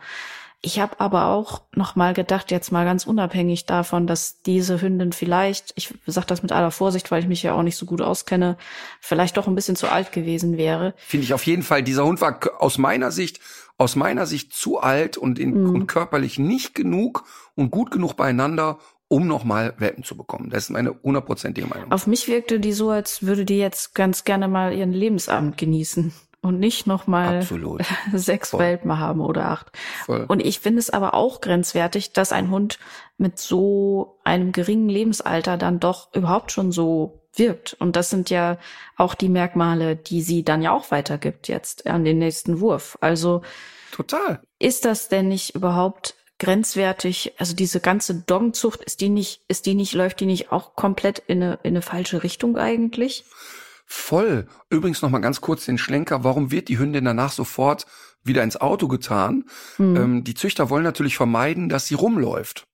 Speaker 3: Ich habe aber auch noch mal gedacht, jetzt mal ganz unabhängig davon, dass diese Hündin vielleicht, ich sage das mit aller Vorsicht, weil ich mich ja auch nicht so gut auskenne, vielleicht doch ein bisschen zu alt gewesen wäre.
Speaker 2: Finde ich auf jeden Fall, dieser Hund war aus meiner Sicht, aus meiner Sicht zu alt und, in,
Speaker 3: Mhm.
Speaker 2: und körperlich nicht genug und gut genug beieinander, um nochmal Welpen zu bekommen. Das ist meine hundertprozentige Meinung.
Speaker 3: Auf mich wirkte die so, als würde die jetzt ganz gerne mal ihren Lebensabend genießen und nicht noch mal
Speaker 2: Absolut.
Speaker 3: sechs
Speaker 2: Voll.
Speaker 3: Welpen haben oder acht.
Speaker 2: Voll.
Speaker 3: Und ich finde es aber auch grenzwertig, dass ein Hund mit so einem geringen Lebensalter dann doch überhaupt schon so wirkt. Und das sind ja auch die Merkmale, die sie dann ja auch weitergibt jetzt an den nächsten Wurf. Also
Speaker 2: Total.
Speaker 3: ist das denn nicht überhaupt grenzwertig? Also diese ganze Doggenzucht, ist die nicht, ist die nicht, läuft die nicht auch komplett in eine, in eine falsche Richtung eigentlich?
Speaker 2: Voll. Übrigens noch mal ganz kurz den Schlenker. Warum wird die Hündin danach sofort wieder ins Auto getan?
Speaker 3: Hm.
Speaker 2: Ähm, die Züchter wollen natürlich vermeiden, dass sie rumläuft.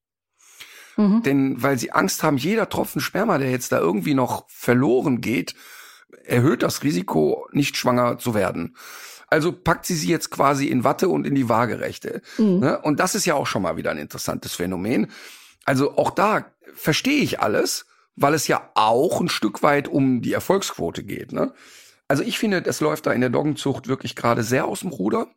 Speaker 3: Mhm.
Speaker 2: Denn weil sie Angst haben, jeder Tropfen Sperma, der jetzt da irgendwie noch verloren geht, erhöht das Risiko, nicht schwanger zu werden. Also packt sie sie jetzt quasi in Watte und in die Waagerechte.
Speaker 3: Mhm.
Speaker 2: Ne? Und das ist ja auch schon mal wieder ein interessantes Phänomen. Also auch da verstehe ich alles, weil es ja auch ein Stück weit um die Erfolgsquote geht. Ne? Also ich finde, das läuft da in der Doggenzucht wirklich gerade sehr aus dem Ruder.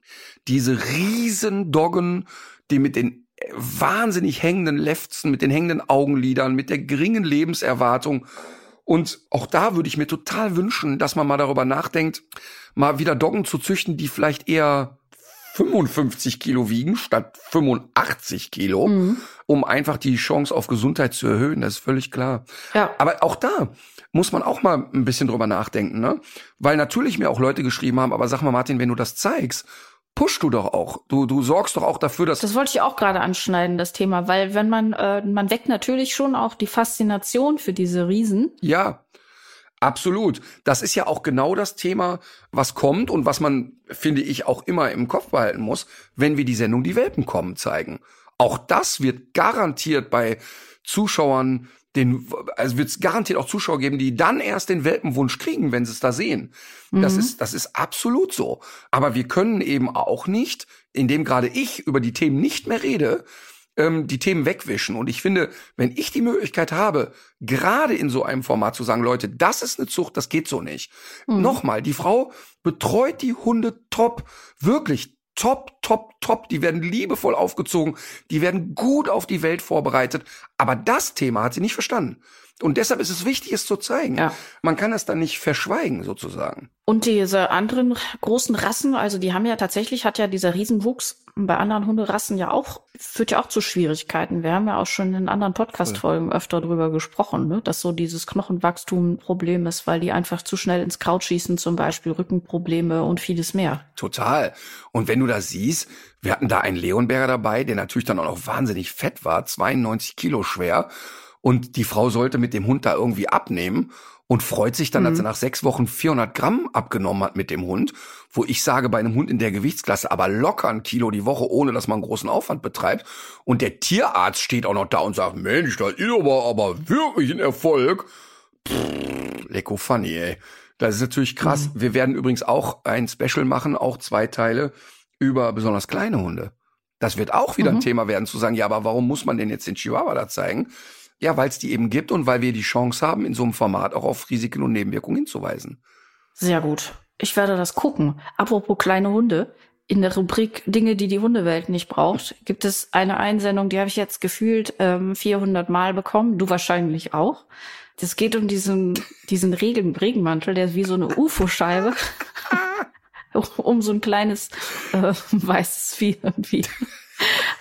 Speaker 2: Diese riesen Doggen, die mit den wahnsinnig hängenden Lefzen, mit den hängenden Augenlidern, mit der geringen Lebenserwartung. Und auch da würde ich mir total wünschen, dass man mal darüber nachdenkt, mal wieder Doggen zu züchten, die vielleicht eher 55 Kilo wiegen statt 85 Kilo,
Speaker 3: Mhm.
Speaker 2: um einfach die Chance auf Gesundheit zu erhöhen. Das ist völlig klar.
Speaker 3: Ja.
Speaker 2: Aber auch da muss man auch mal ein bisschen drüber nachdenken, ne? Weil natürlich mir auch Leute geschrieben haben, aber sag mal, Martin, wenn du das zeigst, pushst du doch auch. Du, du sorgst doch auch dafür, dass
Speaker 3: Das wollte ich auch gerade anschneiden, das Thema, weil wenn man, äh, man weckt natürlich schon auch die Faszination für diese Riesen.
Speaker 2: Ja, absolut. Das ist ja auch genau das Thema, was kommt und was man, finde ich, auch immer im Kopf behalten muss, wenn wir die Sendung Die Welpen kommen zeigen. Auch das wird garantiert bei Zuschauern den, also wird es garantiert auch Zuschauer geben, die dann erst den Welpenwunsch kriegen, wenn sie es da sehen. Das
Speaker 3: Mhm.
Speaker 2: ist, das ist absolut so. Aber wir können eben auch nicht, indem gerade ich über die Themen nicht mehr rede, ähm, die Themen wegwischen. Und ich finde, wenn ich die Möglichkeit habe, gerade in so einem Format zu sagen, Leute, das ist eine Zucht, das geht so nicht.
Speaker 3: Mhm.
Speaker 2: Nochmal, die Frau betreut die Hunde top, wirklich top, top, top. Die werden liebevoll aufgezogen. Die werden gut auf die Welt vorbereitet. Aber das Thema hat sie nicht verstanden. Und deshalb ist es wichtig, es zu zeigen. Ja. Man kann es dann nicht verschweigen, sozusagen.
Speaker 3: Und diese anderen großen Rassen, also die haben ja tatsächlich, hat ja dieser Riesenwuchs bei anderen Hunderassen ja auch, führt ja auch zu Schwierigkeiten. Wir haben ja auch schon in anderen Podcast-Folgen öfter drüber gesprochen, ne? dass so dieses Knochenwachstum ein Problem ist, weil die einfach zu schnell ins Kraut schießen, zum Beispiel Rückenprobleme und vieles mehr.
Speaker 2: Total. Und wenn du das siehst, wir hatten da einen Leonberger dabei, der natürlich dann auch noch wahnsinnig fett war, 92 Kilo schwer und die Frau sollte mit dem Hund da irgendwie abnehmen und freut sich dann, mhm. dass sie nach sechs Wochen 400 Gramm abgenommen hat mit dem Hund, wo ich sage, bei einem Hund in der Gewichtsklasse aber locker ein Kilo die Woche, ohne dass man großen Aufwand betreibt. Und der Tierarzt steht auch noch da und sagt, Mensch, das ist aber, aber wirklich ein Erfolg. Pff, lecko funny, ey. Das ist natürlich krass. Mhm. Wir werden übrigens auch ein Special machen, auch zwei Teile, über besonders kleine Hunde. Das wird auch wieder mhm. ein Thema werden, zu sagen, ja, aber warum muss man denn jetzt den Chihuahua da zeigen? Ja, weil es die eben gibt und weil wir die Chance haben, in so einem Format auch auf Risiken und Nebenwirkungen hinzuweisen.
Speaker 3: Sehr gut. Ich werde das gucken. Apropos kleine Hunde. In der Rubrik Dinge, die die Hundewelt nicht braucht, gibt es eine Einsendung, die habe ich jetzt gefühlt ähm, 400 Mal bekommen. Du wahrscheinlich auch. Das geht um diesen, diesen Regen, Regenmantel, der ist wie so eine UFO-Scheibe. um so ein kleines äh, weißes Vieh irgendwie.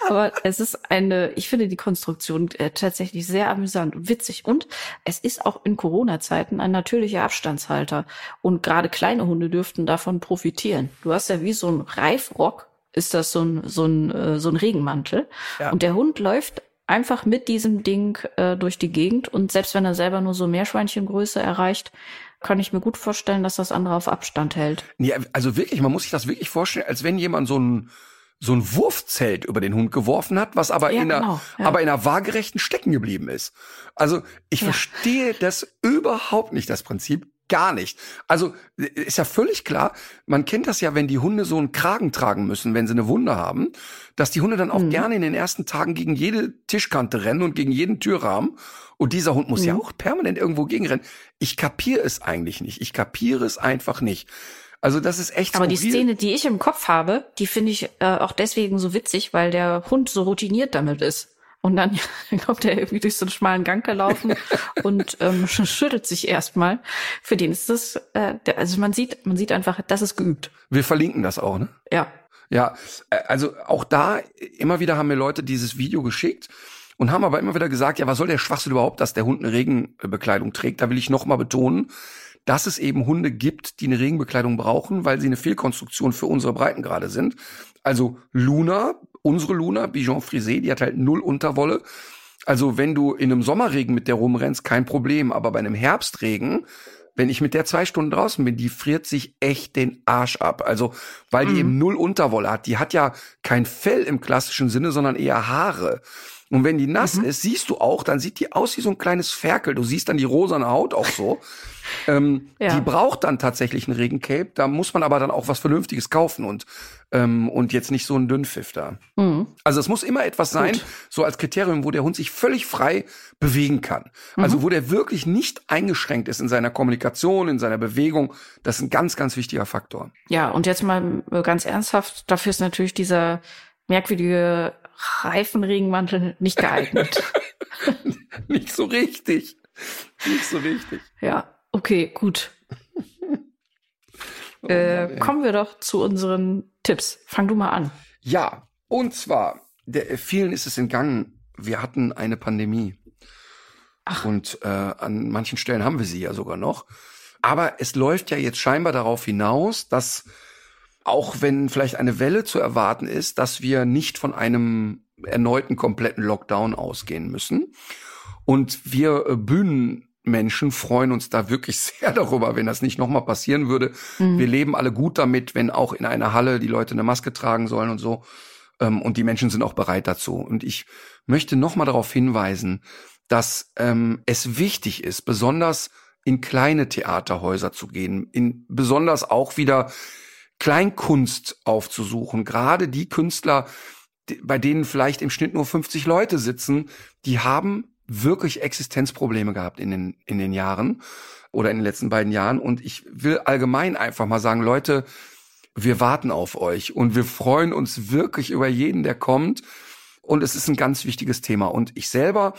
Speaker 3: Aber es ist eine, ich finde die Konstruktion äh, tatsächlich sehr amüsant und witzig. Und es ist auch in Corona-Zeiten ein natürlicher Abstandshalter. Und gerade kleine Hunde dürften davon profitieren. Du hast ja wie so ein Reifrock, ist das so ein, so ein, äh, so ein Regenmantel. Ja. Und der Hund läuft einfach mit diesem Ding äh, durch die Gegend. Und selbst wenn er selber nur so Meerschweinchengröße erreicht, kann ich mir gut vorstellen, dass das andere auf Abstand hält.
Speaker 2: Ja, also wirklich, man muss sich das wirklich vorstellen, als wenn jemand so ein so ein Wurfzelt über den Hund geworfen hat, was aber ja, in einer, genau, ja. aber in einer waagerechten stecken geblieben ist. Also ich ja. verstehe das überhaupt nicht, das Prinzip. Gar nicht. Also ist ja völlig klar, man kennt das ja, wenn die Hunde so einen Kragen tragen müssen, wenn sie eine Wunde haben, dass die Hunde dann auch mhm. gerne in den ersten Tagen gegen jede Tischkante rennen und gegen jeden Türrahmen. Und dieser Hund muss mhm. ja auch permanent irgendwo gegenrennen. Ich kapiere es eigentlich nicht. Ich kapiere es einfach nicht. Also das ist echt.
Speaker 3: Aber skurril. die Szene, die ich im Kopf habe, die finde ich äh, auch deswegen so witzig, weil der Hund so routiniert damit ist. Und dann kommt er irgendwie durch so einen schmalen Gang gelaufen und ähm, schüttelt sich erstmal. Für den ist das, äh, der, also man sieht, man sieht einfach, das ist geübt.
Speaker 2: Wir verlinken das auch, ne?
Speaker 3: Ja.
Speaker 2: Ja, äh, also auch da immer wieder haben mir Leute dieses Video geschickt und haben aber immer wieder gesagt, ja, was soll der Schwachsinn überhaupt, dass der Hund eine Regenbekleidung trägt? Da will ich noch mal betonen, dass es eben Hunde gibt, die eine Regenbekleidung brauchen, weil sie eine Fehlkonstruktion für unsere Breitengrade sind. Also Luna, unsere Luna, Bijon Frisé, die hat halt null Unterwolle. Also wenn du in einem Sommerregen mit der rumrennst, kein Problem. Aber bei einem Herbstregen, wenn ich mit der zwei Stunden draußen bin, die friert sich echt den Arsch ab. Also, weil die mhm. eben null Unterwolle hat. Die hat ja kein Fell im klassischen Sinne, sondern eher Haare. Und wenn die nass mhm. ist, siehst du auch, dann sieht die aus wie so ein kleines Ferkel. Du siehst dann die rosane Haut auch so. ähm, ja. Die braucht dann tatsächlich ein Regencape. Da muss man aber dann auch was Vernünftiges kaufen und ähm, und jetzt nicht so ein Dünnpfiff da. Mhm. Also es muss immer etwas sein, Gut. so als Kriterium, wo der Hund sich völlig frei bewegen kann. Mhm. Also wo der wirklich nicht eingeschränkt ist in seiner Kommunikation, in seiner Bewegung. Das ist ein ganz, ganz wichtiger Faktor.
Speaker 3: Ja, und jetzt mal ganz ernsthaft, dafür ist natürlich dieser merkwürdige Reifenregenmantel nicht geeignet.
Speaker 2: nicht so richtig. Nicht so richtig.
Speaker 3: Ja, okay, gut. oh, äh, kommen wir doch zu unseren Tipps. Fang du mal an.
Speaker 2: Ja, und zwar, der, vielen ist es entgangen, wir hatten eine Pandemie. Ach. Und äh, an manchen Stellen haben wir sie ja sogar noch. Aber es läuft ja jetzt scheinbar darauf hinaus, dass auch wenn vielleicht eine Welle zu erwarten ist, dass wir nicht von einem erneuten kompletten Lockdown ausgehen müssen. Und wir äh, Bühnenmenschen freuen uns da wirklich sehr darüber, wenn das nicht nochmal passieren würde. Mhm. Wir leben alle gut damit, wenn auch in einer Halle die Leute eine Maske tragen sollen und so. Ähm, und die Menschen sind auch bereit dazu. Und ich möchte nochmal darauf hinweisen, dass ähm, es wichtig ist, besonders in kleine Theaterhäuser zu gehen, in besonders auch wieder Kleinkunst aufzusuchen. Gerade die Künstler, bei denen vielleicht im Schnitt nur 50 Leute sitzen, die haben wirklich Existenzprobleme gehabt in den, in den Jahren oder in den letzten beiden Jahren. Und ich will allgemein einfach mal sagen, Leute, wir warten auf euch und wir freuen uns wirklich über jeden, der kommt. Und es ist ein ganz wichtiges Thema. Und ich selber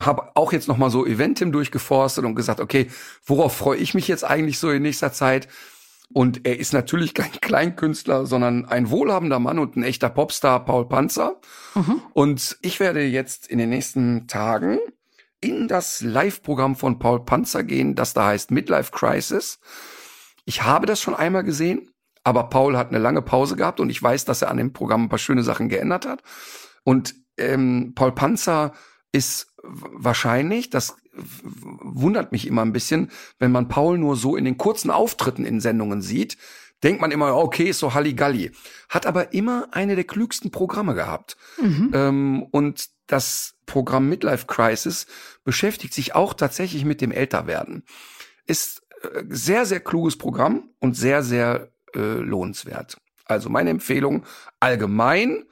Speaker 2: habe auch jetzt nochmal so Eventim durchgeforstet und gesagt, okay, worauf freue ich mich jetzt eigentlich so in nächster Zeit? Und er ist natürlich kein Kleinkünstler, sondern ein wohlhabender Mann und ein echter Popstar, Paul Panzer. Mhm. Und ich werde jetzt in den nächsten Tagen in das Live-Programm von Paul Panzer gehen, das da heißt Midlife Crisis. Ich habe das schon einmal gesehen, aber Paul hat eine lange Pause gehabt und ich weiß, dass er an dem Programm ein paar schöne Sachen geändert hat. Und ähm, Paul Panzer ist wahrscheinlich, das wundert mich immer ein bisschen, wenn man Paul nur so in den kurzen Auftritten in Sendungen sieht, denkt man immer, okay, ist so Halligalli. Hat aber immer eine der klügsten Programme gehabt. Mhm. Ähm, und das Programm Midlife Crisis beschäftigt sich auch tatsächlich mit dem Älterwerden. Ist äh, sehr, sehr kluges Programm und sehr, sehr äh, lohnenswert. Also meine Empfehlung allgemein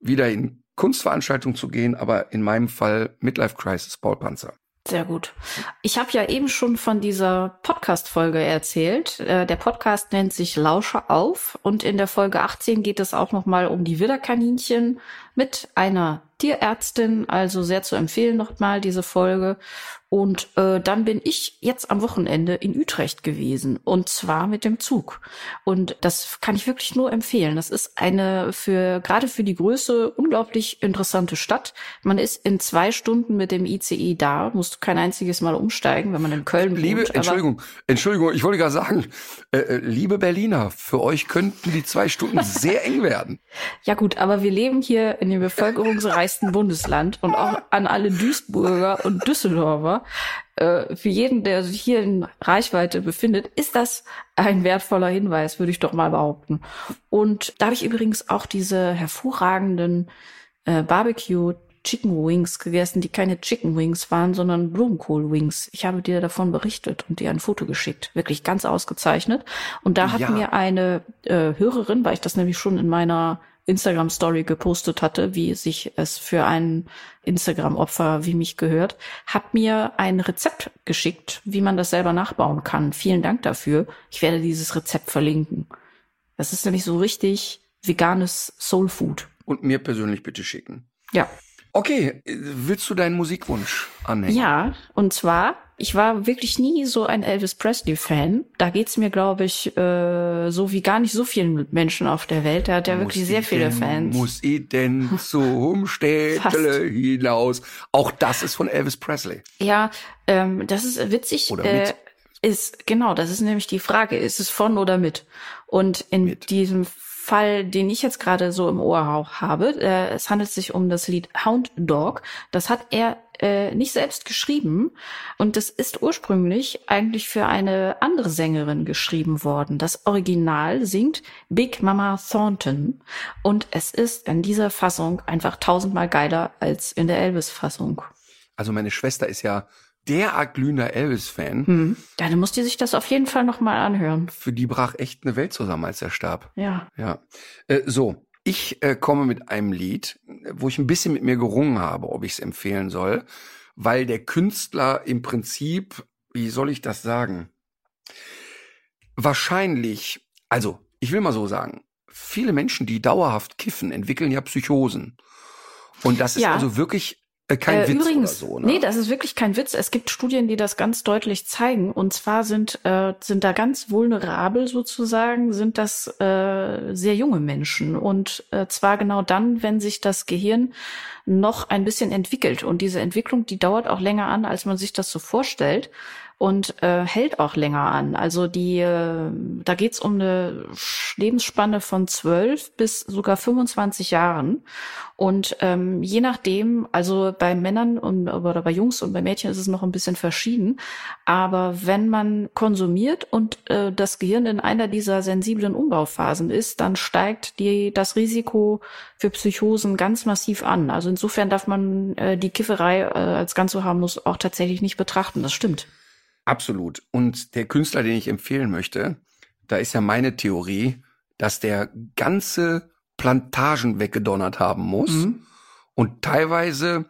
Speaker 2: wieder in Kunstveranstaltung zu gehen, aber in meinem Fall Midlife Crisis Paul Panzer.
Speaker 3: Sehr gut. Ich habe ja eben schon von dieser Podcast-Folge erzählt. Äh, der Podcast nennt sich Lausche auf und in der Folge 18 geht es auch nochmal um die Widderkaninchen mit einer Tierärztin, also sehr zu empfehlen nochmal diese Folge. Und äh, dann bin ich jetzt am Wochenende in Utrecht gewesen und zwar mit dem Zug. Und das kann ich wirklich nur empfehlen. Das ist eine für gerade für die Größe unglaublich interessante Stadt. Man ist in zwei Stunden mit dem ICE da, muss kein einziges Mal umsteigen, wenn man in Köln
Speaker 2: liebe, wohnt. Entschuldigung, Entschuldigung, ich wollte gerade sagen, äh, äh, liebe Berliner, für euch könnten die zwei Stunden sehr eng werden.
Speaker 3: Ja gut, aber wir leben hier in dem bevölkerungsreichsten Bundesland und auch an alle Duisburger und Düsseldorfer äh, für jeden, der sich hier in Reichweite befindet, ist das ein wertvoller Hinweis, würde ich doch mal behaupten. Und da habe ich übrigens auch diese hervorragenden äh, Barbecue Chicken Wings gegessen, die keine Chicken Wings waren, sondern Blumenkohl Wings. Ich habe dir davon berichtet und dir ein Foto geschickt. Wirklich ganz ausgezeichnet. Und da hat ja. mir eine äh, Hörerin, weil ich das nämlich schon in meiner Instagram Story gepostet hatte, wie sich es für ein Instagram Opfer wie mich gehört, hat mir ein Rezept geschickt, wie man das selber nachbauen kann. Vielen Dank dafür. Ich werde dieses Rezept verlinken. Das ist nämlich so richtig veganes Soul Food.
Speaker 2: Und mir persönlich bitte schicken.
Speaker 3: Ja.
Speaker 2: Okay, willst du deinen Musikwunsch annehmen?
Speaker 3: Ja, und zwar, ich war wirklich nie so ein Elvis Presley-Fan. Da geht's mir, glaube ich, äh, so wie gar nicht so vielen Menschen auf der Welt. Da hat ja wirklich sehr viele
Speaker 2: denn,
Speaker 3: Fans.
Speaker 2: Muss ich denn zum Städtle hinaus? Auch das ist von Elvis Presley.
Speaker 3: Ja, ähm, das ist witzig.
Speaker 2: Oder mit. Äh,
Speaker 3: ist, genau, das ist nämlich die Frage. Ist es von oder mit? Und in mit. diesem Fall, den ich jetzt gerade so im Ohr habe. Äh, es handelt sich um das Lied Hound Dog. Das hat er äh, nicht selbst geschrieben und das ist ursprünglich eigentlich für eine andere Sängerin geschrieben worden. Das Original singt Big Mama Thornton und es ist in dieser Fassung einfach tausendmal geiler als in der Elvis-Fassung.
Speaker 2: Also meine Schwester ist ja derart glühender Elvis-Fan.
Speaker 3: Hm. Ja, dann musst du sich das auf jeden Fall nochmal anhören.
Speaker 2: Für die brach echt eine Welt zusammen, als er starb.
Speaker 3: Ja.
Speaker 2: Ja. Äh, so, ich äh, komme mit einem Lied, wo ich ein bisschen mit mir gerungen habe, ob ich es empfehlen soll, weil der Künstler im Prinzip, wie soll ich das sagen? Wahrscheinlich, also, ich will mal so sagen, viele Menschen, die dauerhaft kiffen, entwickeln ja Psychosen. Und das ist ja. also wirklich kein äh, Witz
Speaker 3: übrigens,
Speaker 2: so,
Speaker 3: ne? Nee, das ist wirklich kein Witz. Es gibt Studien, die das ganz deutlich zeigen. Und zwar sind, äh, sind da ganz vulnerabel sozusagen, sind das äh, sehr junge Menschen. Und äh, zwar genau dann, wenn sich das Gehirn noch ein bisschen entwickelt. Und diese Entwicklung, die dauert auch länger an, als man sich das so vorstellt und äh, hält auch länger an. Also die, äh, da geht's um eine Lebensspanne von zwölf bis sogar 25 Jahren. Und ähm, je nachdem, also bei Männern und oder bei Jungs und bei Mädchen ist es noch ein bisschen verschieden. Aber wenn man konsumiert und äh, das Gehirn in einer dieser sensiblen Umbauphasen ist, dann steigt die, das Risiko für Psychosen ganz massiv an. Also insofern darf man äh, die Kifferei äh, als ganz so harmlos auch tatsächlich nicht betrachten. Das stimmt.
Speaker 2: Absolut. Und der Künstler, den ich empfehlen möchte, da ist ja meine Theorie, dass der ganze Plantagen weggedonnert haben muss mhm. und teilweise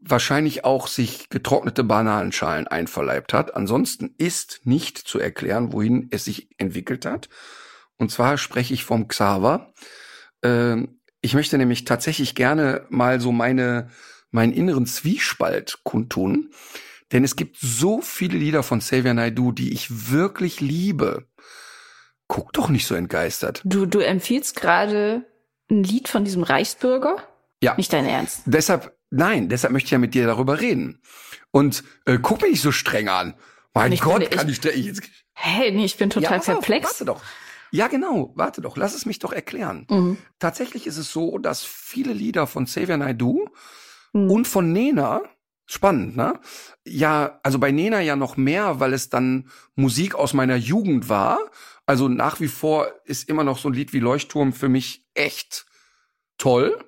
Speaker 2: wahrscheinlich auch sich getrocknete Bananenschalen einverleibt hat. Ansonsten ist nicht zu erklären, wohin es sich entwickelt hat. Und zwar spreche ich vom Xaver. Ähm, ich möchte nämlich tatsächlich gerne mal so meine, meinen inneren Zwiespalt kundtun. Denn es gibt so viele Lieder von Xavier Naidoo, die ich wirklich liebe. Guck doch nicht so entgeistert.
Speaker 3: Du, du empfiehlst gerade ein Lied von diesem Reichsbürger?
Speaker 2: Ja.
Speaker 3: Nicht dein Ernst.
Speaker 2: Deshalb, nein, deshalb möchte ich ja mit dir darüber reden. Und äh, guck mich nicht so streng an. Mein
Speaker 3: Ich
Speaker 2: Gott,
Speaker 3: bin-
Speaker 2: kann
Speaker 3: ich-
Speaker 2: ich, jetzt.
Speaker 3: Hey, nee, ich bin total
Speaker 2: auf,
Speaker 3: perplex.
Speaker 2: Warte doch. Ja, genau, warte doch, lass es mich doch erklären.
Speaker 3: Mhm.
Speaker 2: Tatsächlich ist es so, dass viele Lieder von Xavier Naidoo
Speaker 3: Mhm.
Speaker 2: und von Nena, spannend, ne? Ja, also bei Nena ja noch mehr, weil es dann Musik aus meiner Jugend war. Also nach wie vor ist immer noch so ein Lied wie Leuchtturm für mich echt toll.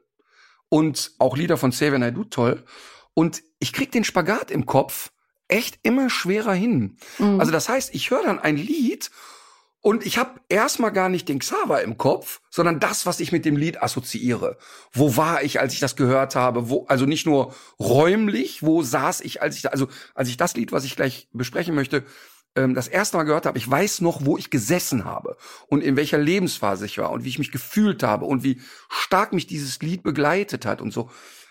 Speaker 2: Und auch Lieder von Xavier Naidoo toll. Und ich krieg den Spagat im Kopf echt immer schwerer hin.
Speaker 3: Mhm.
Speaker 2: Also das heißt, ich höre dann ein Lied und ich habe erstmal gar nicht den Xaver im Kopf, sondern das, was ich mit dem Lied assoziiere. Wo war ich, als ich das gehört habe? Wo, also nicht nur räumlich, wo saß ich, als ich da, also als ich das Lied, was ich gleich besprechen möchte, ähm, das erste Mal gehört habe, ich weiß noch, wo ich gesessen habe und in welcher Lebensphase ich war und wie ich mich gefühlt habe und wie stark mich dieses Lied begleitet hat und so.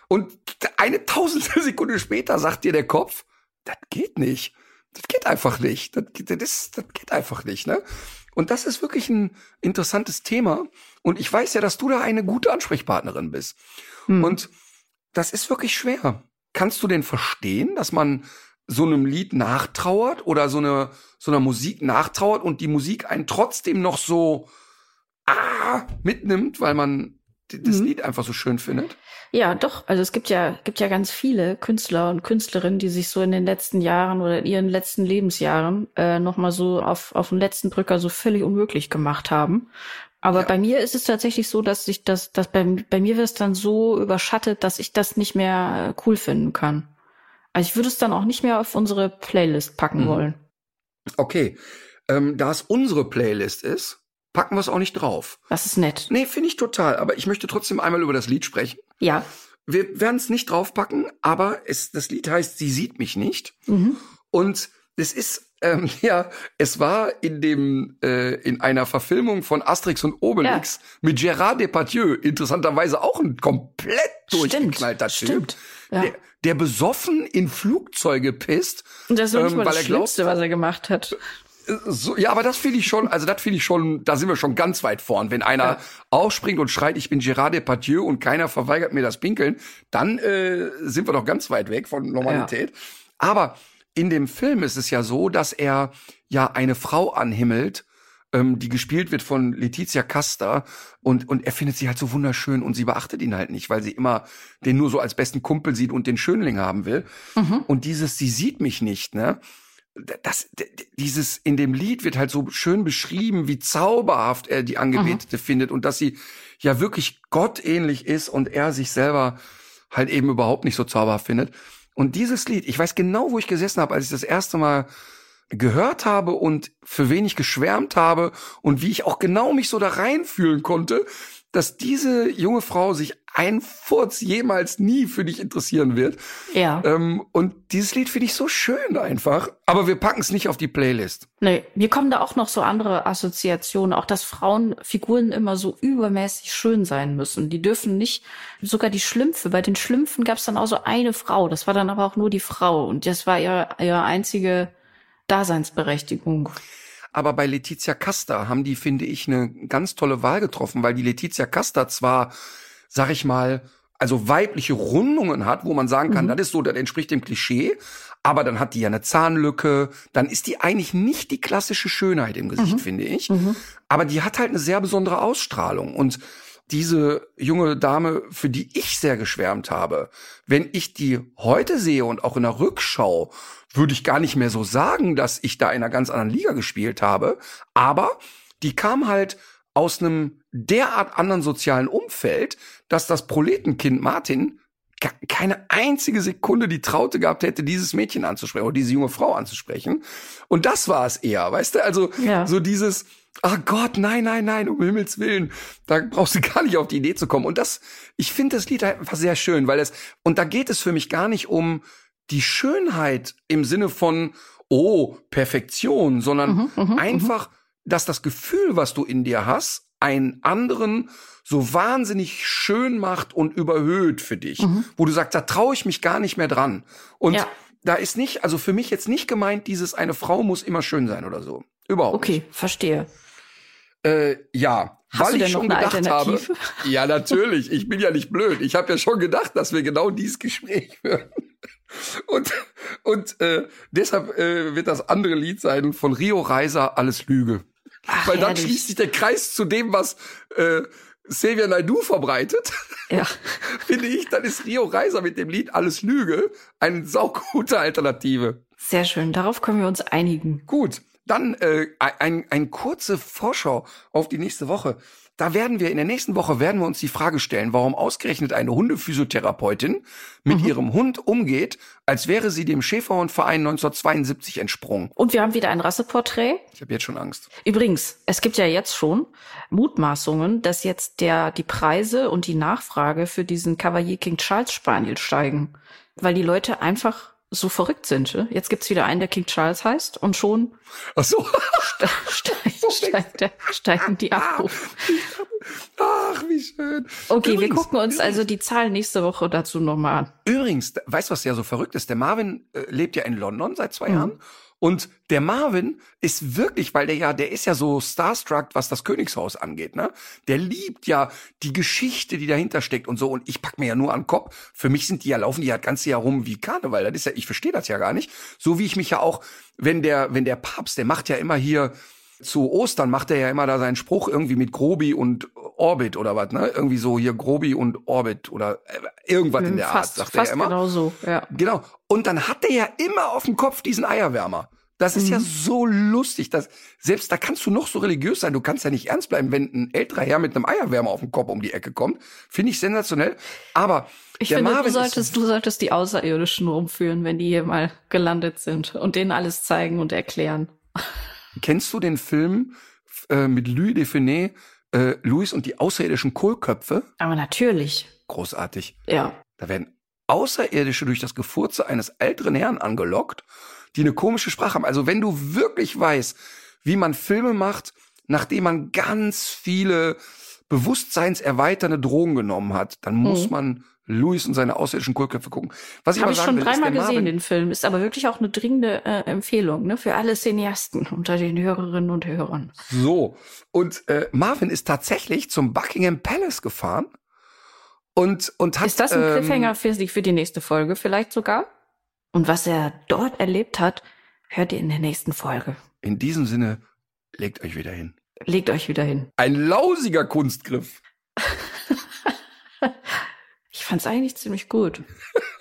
Speaker 2: Und eine tausendstel Sekunde später sagt dir der Kopf, das geht nicht. Das geht einfach nicht. Das, geht- das, das geht einfach nicht, ne? Und das ist wirklich ein interessantes Thema. Und ich weiß ja, dass du da eine gute Ansprechpartnerin bist.
Speaker 3: Mhm.
Speaker 2: Und das ist wirklich schwer. Kannst du denn verstehen, dass man so einem Lied nachtrauert oder so eine so einer Musik nachtrauert und die Musik einen trotzdem noch so ah, mitnimmt, weil man das
Speaker 3: Mhm.
Speaker 2: Lied einfach so schön findet?
Speaker 3: Ja, doch. Also es gibt ja, gibt ja ganz viele Künstler und Künstlerinnen, die sich so in den letzten Jahren oder in ihren letzten Lebensjahren äh, nochmal so auf, auf den letzten Drücker so völlig unmöglich gemacht haben. Aber
Speaker 2: Ja.
Speaker 3: bei mir ist es tatsächlich so, dass ich das, dass bei, bei mir wird es dann so überschattet, dass ich das nicht mehr äh, cool finden kann. Also ich würde es dann auch nicht mehr auf unsere Playlist packen
Speaker 2: Mhm.
Speaker 3: wollen.
Speaker 2: Okay, ähm, da es unsere Playlist ist, packen wir es auch nicht drauf.
Speaker 3: Das ist nett.
Speaker 2: Nee, finde ich total. Aber ich möchte trotzdem einmal über das Lied sprechen.
Speaker 3: Ja.
Speaker 2: Wir werden es nicht draufpacken, aber es, das Lied heißt Sie sieht mich nicht.
Speaker 3: Mhm.
Speaker 2: Und es ist, ähm, ja, es war in dem, äh, in einer Verfilmung von Asterix und Obelix mit Gérard Depardieu, interessanterweise auch ein komplett durchgeknallter Typ.
Speaker 3: Stimmt. Ja.
Speaker 2: Der, der besoffen in Flugzeuge pisst.
Speaker 3: Und das ist noch nicht
Speaker 2: ähm,
Speaker 3: mal das Schlimmste, was er gemacht hat.
Speaker 2: So, ja, aber das finde ich schon, also das finde ich schon, da sind wir schon ganz weit vorn. Wenn einer
Speaker 3: Ja.
Speaker 2: aufspringt und schreit, ich bin Gérard Depardieu und keiner verweigert mir das Pinkeln, dann äh, sind wir doch ganz weit weg von Normalität. Aber in dem Film ist es ja so, dass er ja eine Frau anhimmelt, ähm, die gespielt wird von Letizia Casta und, und er findet sie halt so wunderschön und sie beachtet ihn halt nicht, weil sie immer den nur so als besten Kumpel sieht und den Schönling haben will.
Speaker 3: Mhm.
Speaker 2: Und dieses, sie sieht mich nicht, ne? Das, dieses, in dem Lied wird halt so schön beschrieben, wie zauberhaft er die Angebetete findet und dass sie ja wirklich gottähnlich ist und er sich selber halt eben überhaupt nicht so zauberhaft findet. Und dieses Lied, ich weiß genau, wo ich gesessen habe, als ich das erste Mal gehört habe und für wen ich geschwärmt habe und wie ich auch genau mich so da reinfühlen konnte, dass diese junge Frau sich ein Furz jemals nie für dich interessieren wird.
Speaker 3: Ja.
Speaker 2: Ähm, und dieses Lied finde ich so schön einfach. Aber wir packen es nicht auf die Playlist.
Speaker 3: Nee, mir kommen da auch noch so andere Assoziationen, auch dass Frauenfiguren immer so übermäßig schön sein müssen. Die dürfen nicht, sogar die Schlümpfe, bei den Schlümpfen gab es dann auch so eine Frau, das war dann aber auch nur die Frau und das war ihre, ihre einzige Daseinsberechtigung.
Speaker 2: Aber bei Letizia Casta haben die, finde ich, eine ganz tolle Wahl getroffen, weil die Letizia Casta zwar, sag ich mal, also weibliche Rundungen hat, wo man sagen kann,
Speaker 3: Mhm.
Speaker 2: das ist so, das entspricht dem Klischee, aber dann hat die ja eine Zahnlücke, dann ist die eigentlich nicht die klassische Schönheit im Gesicht,
Speaker 3: Mhm.
Speaker 2: finde ich.
Speaker 3: Mhm.
Speaker 2: Aber die hat halt eine sehr besondere Ausstrahlung und diese junge Dame, für die ich sehr geschwärmt habe, wenn ich die heute sehe und auch in der Rückschau, würde ich gar nicht mehr so sagen, dass ich da in einer ganz anderen Liga gespielt habe. Aber die kam halt aus einem derart anderen sozialen Umfeld, dass das Proletenkind Martin ke- keine einzige Sekunde die Traute gehabt hätte, dieses Mädchen anzusprechen oder diese junge Frau anzusprechen. Und das war es eher, weißt du? Also
Speaker 3: Ja.
Speaker 2: so dieses, ah Gott, nein, nein, nein, um Himmels Willen, da brauchst du gar nicht auf die Idee zu kommen. Und das, ich finde das Lied einfach sehr schön, weil es, und da geht es für mich gar nicht um die Schönheit im Sinne von, oh, Perfektion, sondern
Speaker 3: Mhm, mhm,
Speaker 2: einfach dass das Gefühl, was du in dir hast, einen anderen so wahnsinnig schön macht und überhöht für dich, mhm. wo du sagst, da traue ich mich gar nicht mehr dran. Und ja. da ist nicht, also für mich jetzt nicht gemeint, dieses eine Frau muss immer schön sein oder so. Überhaupt.
Speaker 3: Okay,
Speaker 2: nicht.
Speaker 3: verstehe.
Speaker 2: Äh, ja,
Speaker 3: Hast weil ich schon gedacht habe.
Speaker 2: Ja, natürlich. Ich bin ja nicht blöd. Ich habe ja schon gedacht, dass wir genau dieses Gespräch führen. Und, und äh, deshalb äh, wird das andere Lied sein von Rio Reiser, Alles Lüge. Ach, Weil dann herrlich. schließt sich der Kreis zu dem, was äh, Xavier Naidu verbreitet. Ja. Finde ich, dann ist Rio Reiser mit dem Lied Alles Lüge eine saugute Alternative.
Speaker 3: Sehr schön, darauf können wir uns einigen.
Speaker 2: Gut, dann äh, ein, ein kurze Vorschau auf die nächste Woche. Da werden wir in der nächsten Woche werden wir uns die Frage stellen, warum ausgerechnet eine Hundephysiotherapeutin mit mhm. ihrem Hund umgeht, als wäre sie dem Schäferhundverein 1972 entsprungen.
Speaker 3: Und wir haben wieder ein Rasseporträt.
Speaker 2: Ich habe jetzt schon Angst.
Speaker 3: Übrigens, es gibt ja jetzt schon Mutmaßungen, dass jetzt der die Preise und die Nachfrage für diesen Cavalier King Charles Spaniel steigen, weil die Leute einfach so verrückt sind. Jetzt gibt's wieder einen, der King Charles heißt und schon
Speaker 2: Ach so.
Speaker 3: ste steigt, so steigt der, steigen die Abrufe.
Speaker 2: Ach, wie schön.
Speaker 3: Okay, übrigens, wir gucken uns also die Zahlen nächste Woche dazu nochmal an.
Speaker 2: Übrigens, weißt du, was ja so verrückt ist? Der Marvin äh, lebt ja in London seit zwei mhm. Jahren und der Marvin ist wirklich, weil der ja, der ist ja so starstruck, was das Königshaus angeht, ne? Der liebt ja die Geschichte, die dahinter steckt und so. Und ich pack mir ja nur an den Kopf. Für mich sind die ja, laufen die ja das ganze Jahr rum wie Karneval. Das ist ja, ich verstehe das ja gar nicht. So wie ich mich ja auch, wenn der, wenn der Papst, der macht ja immer hier, zu Ostern macht er ja immer da seinen Spruch irgendwie mit Grobi und Orbit oder was, ne? Irgendwie so hier Grobi und Orbit oder äh, irgendwas in der
Speaker 3: fast,
Speaker 2: Art, sagt
Speaker 3: fast
Speaker 2: er immer.
Speaker 3: Genau so, ja.
Speaker 2: Genau. Und dann hat er ja immer auf dem Kopf diesen Eierwärmer. Das ist mhm. ja so lustig, dass selbst da kannst du noch so religiös sein, du kannst ja nicht ernst bleiben, wenn ein älterer Herr mit einem Eierwärmer auf dem Kopf um die Ecke kommt. Finde ich sensationell. Aber
Speaker 3: ich finde, Marvin du solltest, du solltest die Außerirdischen rumführen, wenn die hier mal gelandet sind und denen alles zeigen und erklären.
Speaker 2: Kennst du den Film äh, mit Louis Define, äh, Louis und die außerirdischen Kohlköpfe?
Speaker 3: Aber natürlich.
Speaker 2: Großartig.
Speaker 3: Ja.
Speaker 2: Da werden Außerirdische durch das Gefurze eines älteren Herrn angelockt, die eine komische Sprache haben. Also wenn du wirklich weißt, wie man Filme macht, nachdem man ganz viele bewusstseinserweiternde Drogen genommen hat, dann muss mhm. man Louis und seine außerirdischen Kohlköpfe gucken.
Speaker 3: Was ich Habe ich schon dreimal gesehen, den Film. Ist aber wirklich auch eine dringende äh, Empfehlung ne, für alle Cineasten unter den Hörerinnen und Hörern.
Speaker 2: So, und äh, Marvin ist tatsächlich zum Buckingham Palace gefahren und, und hat...
Speaker 3: Ist das ein ähm, Cliffhanger für, für die nächste Folge vielleicht sogar? Und was er dort erlebt hat, hört ihr in der nächsten Folge.
Speaker 2: In diesem Sinne, legt euch wieder hin.
Speaker 3: Legt euch wieder hin.
Speaker 2: Ein lausiger Kunstgriff.
Speaker 3: Fand es eigentlich ziemlich gut.